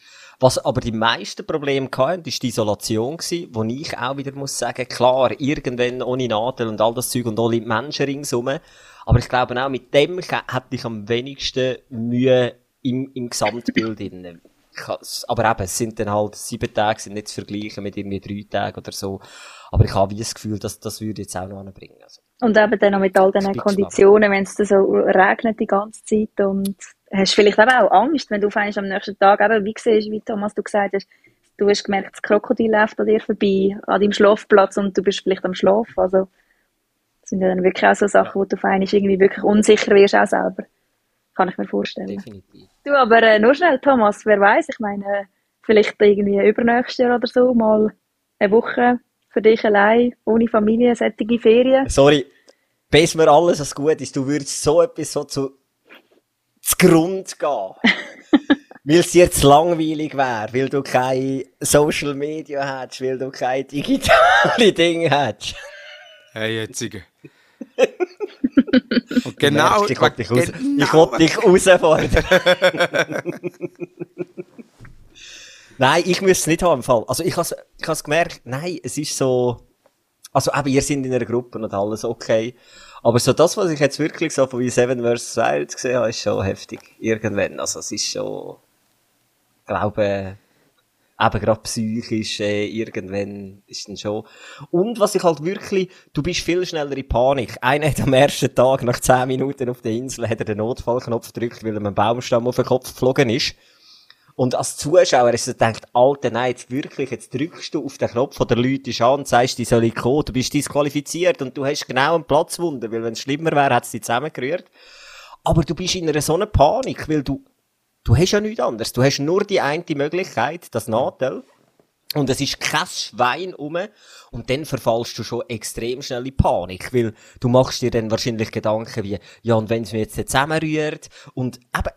Was aber die meisten Probleme hatten, ist die Isolation gewesen, wo ich auch wieder muss sagen, klar, irgendwann ohne Nadel und all das Zeug und alle Menschen ringsum. Aber ich glaube auch, mit dem hätte ich am wenigsten Mühe im, im Gesamtbild has- Aber eben, es sind dann halt sieben Tage, sind nicht zu vergleichen mit irgendwie drei Tagen oder so. Aber ich habe wie das Gefühl, dass das würde jetzt auch noch anbringen. Also, Und eben dann noch mit all diesen Konditionen, wenn es dann so regnet die ganze Zeit und hast vielleicht eben auch Angst, wenn du auf einmal am nächsten Tag eben, wie siehst, wie Thomas du gesagt hast, du hast gemerkt, das Krokodil läuft an dir vorbei, an deinem Schlafplatz und du bist vielleicht am Schlafen. Also, das sind ja dann wirklich auch so Sachen, wo du auf einmal irgendwie wirklich unsicher wirst, auch selber. Kann ich mir vorstellen. definitiv. Du, aber äh, nur schnell, Thomas, wer weiß, ich meine, äh, vielleicht irgendwie übernächstes Jahr oder so mal eine Woche für dich allein, ohne Familie, sättige Ferien. Sorry, bis mir alles was gut ist, du würdest so etwas so zu, zu Grund gehen. weil es zu langweilig wäre, weil du keine Social Media hättest, weil du keine digitale Dinge hättest. Hey, jetzige. Und genau, ich wollte dich, raus, ich genau, wollte dich herausfordern. Nein, ich müsste es nicht haben im Fall. Also ich has, ich has gemerkt, nein, es ist so, also eben, ihr seid in einer Gruppe und alles okay. Aber so das, was ich jetzt wirklich so von Seven vs. Wild gesehen habe, ist schon heftig. Irgendwann. Also es ist schon, glaube, eben gerade psychisch, äh, irgendwann ist dann schon. Und was ich halt wirklich, du bist viel schneller in Panik. Einer hat am ersten Tag, nach 10 Minuten auf der Insel, hat er den Notfallknopf gedrückt, weil ihm ein Baumstamm auf den Kopf geflogen ist. Und als Zuschauer ist er denkt, Alter, nein, jetzt wirklich, jetzt drückst du auf den Knopf von der Leute an und sagst, die soll ich kommen, du bist disqualifiziert und du hast genau einen Platzwunde, weil wenn es schlimmer wäre, hat es dich zusammengerührt. Aber du bist in einer so einer Panik, weil du, du hast ja nichts anderes. Du hast nur die eine Möglichkeit, das Nadel. Und es ist kein Schwein um. Und dann verfallst du schon extrem schnell in Panik, weil du machst dir dann wahrscheinlich Gedanken wie, ja, und wenn es mir jetzt zusammenrührt, und eben,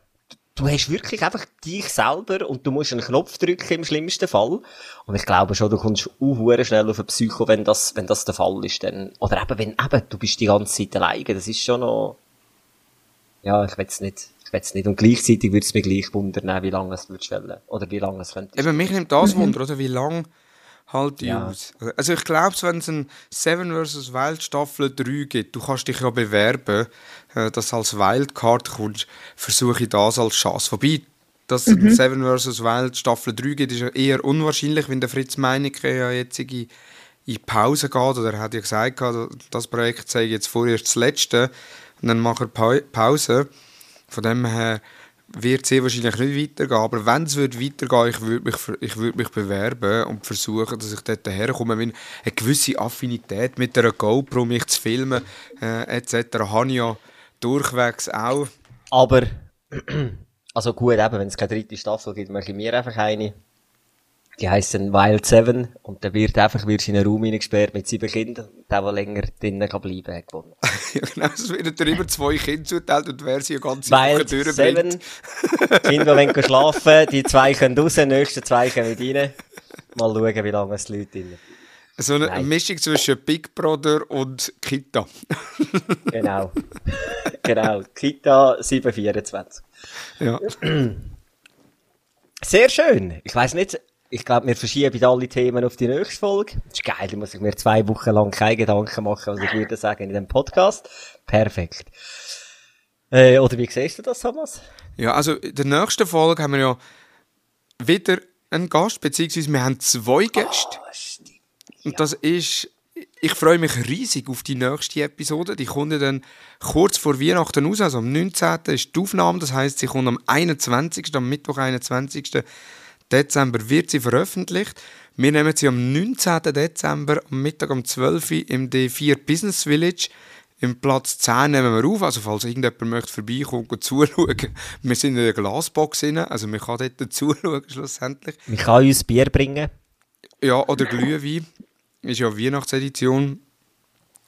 du hast wirklich einfach dich selber und du musst einen Knopf drücken im schlimmsten Fall. Und ich glaube schon, du kommst auch schnell auf ein Psycho, wenn das, wenn das der Fall ist, dann, oder eben, wenn, eben, du bist die ganze Zeit alleine, das ist schon noch, ja, ich weiß nicht, ich weiß nicht. Und gleichzeitig würde es mich gleich wundern, wie lange es würde schwellen. Oder wie lange es könnte. Eben, mich nimmt das Wunder, oder? Wie lange halt die ja. aus. Also ich glaube, wenn es ein Seven vs. Wild Staffel 3 gibt, du kannst dich ja bewerben, äh, dass du als Wildcard kommst, versuche ich das als Chance. Wobei, dass es mhm. Seven vs. Wild Staffel 3 gibt, ist ja eher unwahrscheinlich, wenn der Fritz Meinecke ja jetzt in, Pause geht, oder er hat ja gesagt, das Projekt sei jetzt vorerst das letzte, und dann macht er pa Pause. Von dem her wird sehr wahrscheinlich nicht weitergehen. Aber wenn es weitergehen ich würde mich, ich würd mich bewerben und versuchen, dass ich dort herkomme. Eine gewisse Affinität mit einer GoPro, mich zu filmen, äh, etc. habe ich ja durchwegs auch. Aber, also gut, wenn es keine dritte Staffel gibt, mache ich mir einfach eine. Die heißen Wild Seven und dann wird einfach wirst in einen Raum hineingesperrt mit sieben Kindern. Der, der länger drinnen kann bleiben, hat gewonnen. ja, genau, es werden dir immer zwei Kinder zuteilt und wer sie eine ganze Wild Woche Seven. Kinder, die wollen schlafen, die zwei können raus, die nächsten zwei können rein. Mal schauen, wie lange es die Leute drinnen so eine Nein. Mischung zwischen Big Brother und Kita. genau. genau. Kita 724. Ja. Sehr schön. Ich weiß nicht, ich glaube, wir verschieben alle Themen auf die nächste Folge. Das ist geil, da muss ich mir zwei Wochen lang keine Gedanken machen, was ich würde sagen in dem Podcast. Perfekt. Äh, oder wie siehst du das, Thomas? Ja, also in der nächsten Folge haben wir ja wieder einen Gast, beziehungsweise wir haben zwei Gäste. Oh, Und das ist, ich freue mich riesig auf die nächste Episode. Die kommt dann kurz vor Weihnachten raus, also am 19. ist die Aufnahme, das heißt, sie kommt am 21., am Mittwoch 21. Dezember wird sie veröffentlicht. Wir nehmen sie am 19. Dezember am Mittag um 12 Uhr im D4 Business Village. Im Platz 10 nehmen wir auf, also falls irgendjemand möchte vorbeikommen und zuschauen. Wir sind in der Glasbox rein, also man kann dort zuschauen schlussendlich. Man kann uns Bier bringen. Ja, oder Glühwein. Ist ja Weihnachtsedition.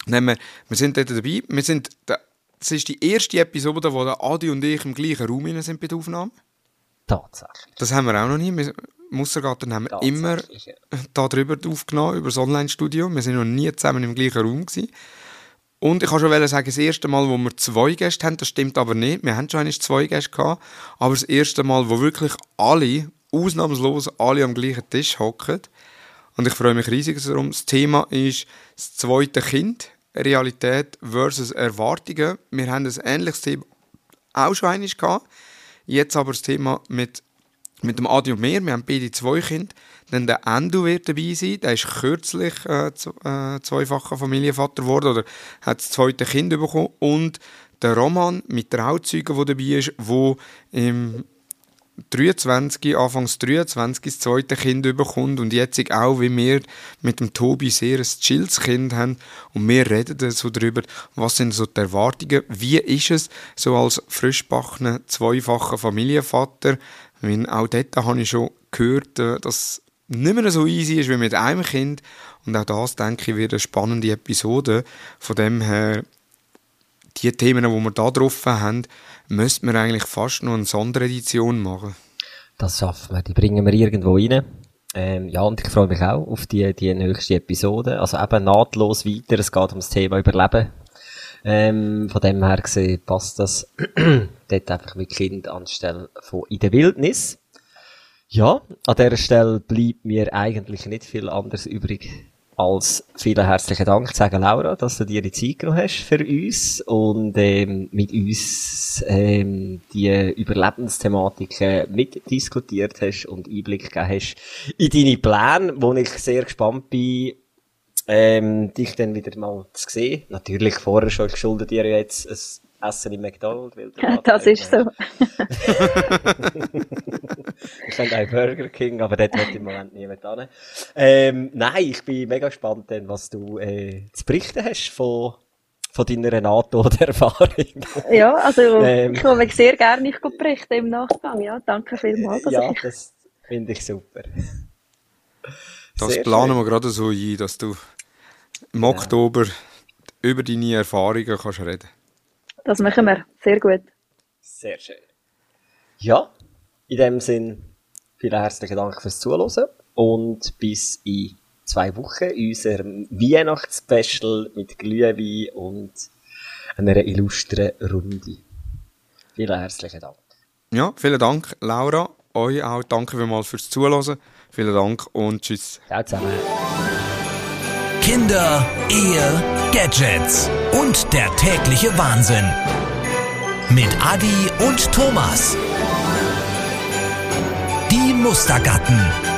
Nehmen wir, wir sind dort dabei. Wir sind, das ist die erste Episode, wo Adi und ich im gleichen Raum sind bei der Aufnahme. Tatsächlich. Das haben wir auch noch nie. Wir, Mussergarten haben wir immer ja. darüber aufgenommen, über das Online-Studio. Wir sind noch nie zusammen im gleichen Raum gewesen. Und ich kann schon sagen, das erste Mal, wo wir zwei Gäste haben, das stimmt aber nicht. Wir haben schon einmal zwei Gäste gehabt, aber das erste Mal, wo wirklich alle, ausnahmslos alle am gleichen Tisch hocken. Und ich freue mich riesig darum. Das Thema ist das zweite Kind, Realität versus Erwartungen. Wir haben ein ähnliches Thema auch schon einmal gehabt. Jetzt aber das Thema mit, mit dem Adi und mir. Wir haben beide zwei Kinder. Dann der Endo wird dabei sein. Der ist kürzlich äh, äh, zweifacher Familienvater geworden oder hat das zweite Kind bekommen. Und der Roman mit Trauzeugen, der dabei ist, der im 23, Anfangs 23 das zweite Kind bekommt und jetzt auch, wie wir mit dem Tobi sehr ein chilles Kind haben und wir reden so darüber, was sind so die Erwartungen, wie ist es so als frischbackener, zweifacher Familienvater, weil auch dort habe ich schon gehört, äh, dass es nicht mehr so easy ist wie mit einem Kind und auch das, denke ich, wird eine spannende Episode, von dem her die Themen, die wir da drauf haben, müsste man eigentlich fast noch eine Sonderedition machen. Das schaffen wir, die bringen wir irgendwo rein. Ähm, ja, und ich freue mich auch auf die, die nächste Episode. Also eben nahtlos weiter, es geht um das Thema Überleben. Ähm, von dem her gesehen passt das dort einfach mit Kind anstelle von in der Wildnis. Ja, an dieser Stelle bleibt mir eigentlich nicht viel anderes übrig, als vielen herzlichen Dank sagen, Laura, dass du dir die Zeit genommen hast für uns und ähm, mit uns ähm, die Überlebensthematiken mitdiskutiert hast und Einblick gegeben hast in deine Pläne, wo ich sehr gespannt bin, ähm, dich dann wieder mal zu sehen. Natürlich vorher schon geschuldet dir jetzt ein Essen im McDonald's. Weil das ist so. ich habe einen Burger King, aber dort wird im Moment niemand hin. Ähm, nein, ich bin mega gespannt, dann, was du äh, zu berichten hast von, von deiner NATO-Erfahrung. ja, also ähm, ich komme sehr gerne ich berichten im Nachgang. Ja, danke vielmals. Ja, das finde ich super. Das sehr planen schön. wir gerade so ein, dass du im ja. Oktober über deine Erfahrungen kannst reden Das machen wir. Sehr gut. Sehr schön. Ja, in dem Sinn, vielen herzlichen Dank fürs Zuhören und bis in zwei Wochen in unserem Weihnachtsspecial mit Glühwein und einer illustren Runde. Vielen herzlichen Dank. Ja, vielen Dank, Laura. Euch auch danke vielmals fürs Zuhören. Vielen Dank und tschüss. Ciao zusammen. Kinder, Ehe, Gadgets und der tägliche Wahnsinn. Mit Adi und Thomas. Die Mustergatten.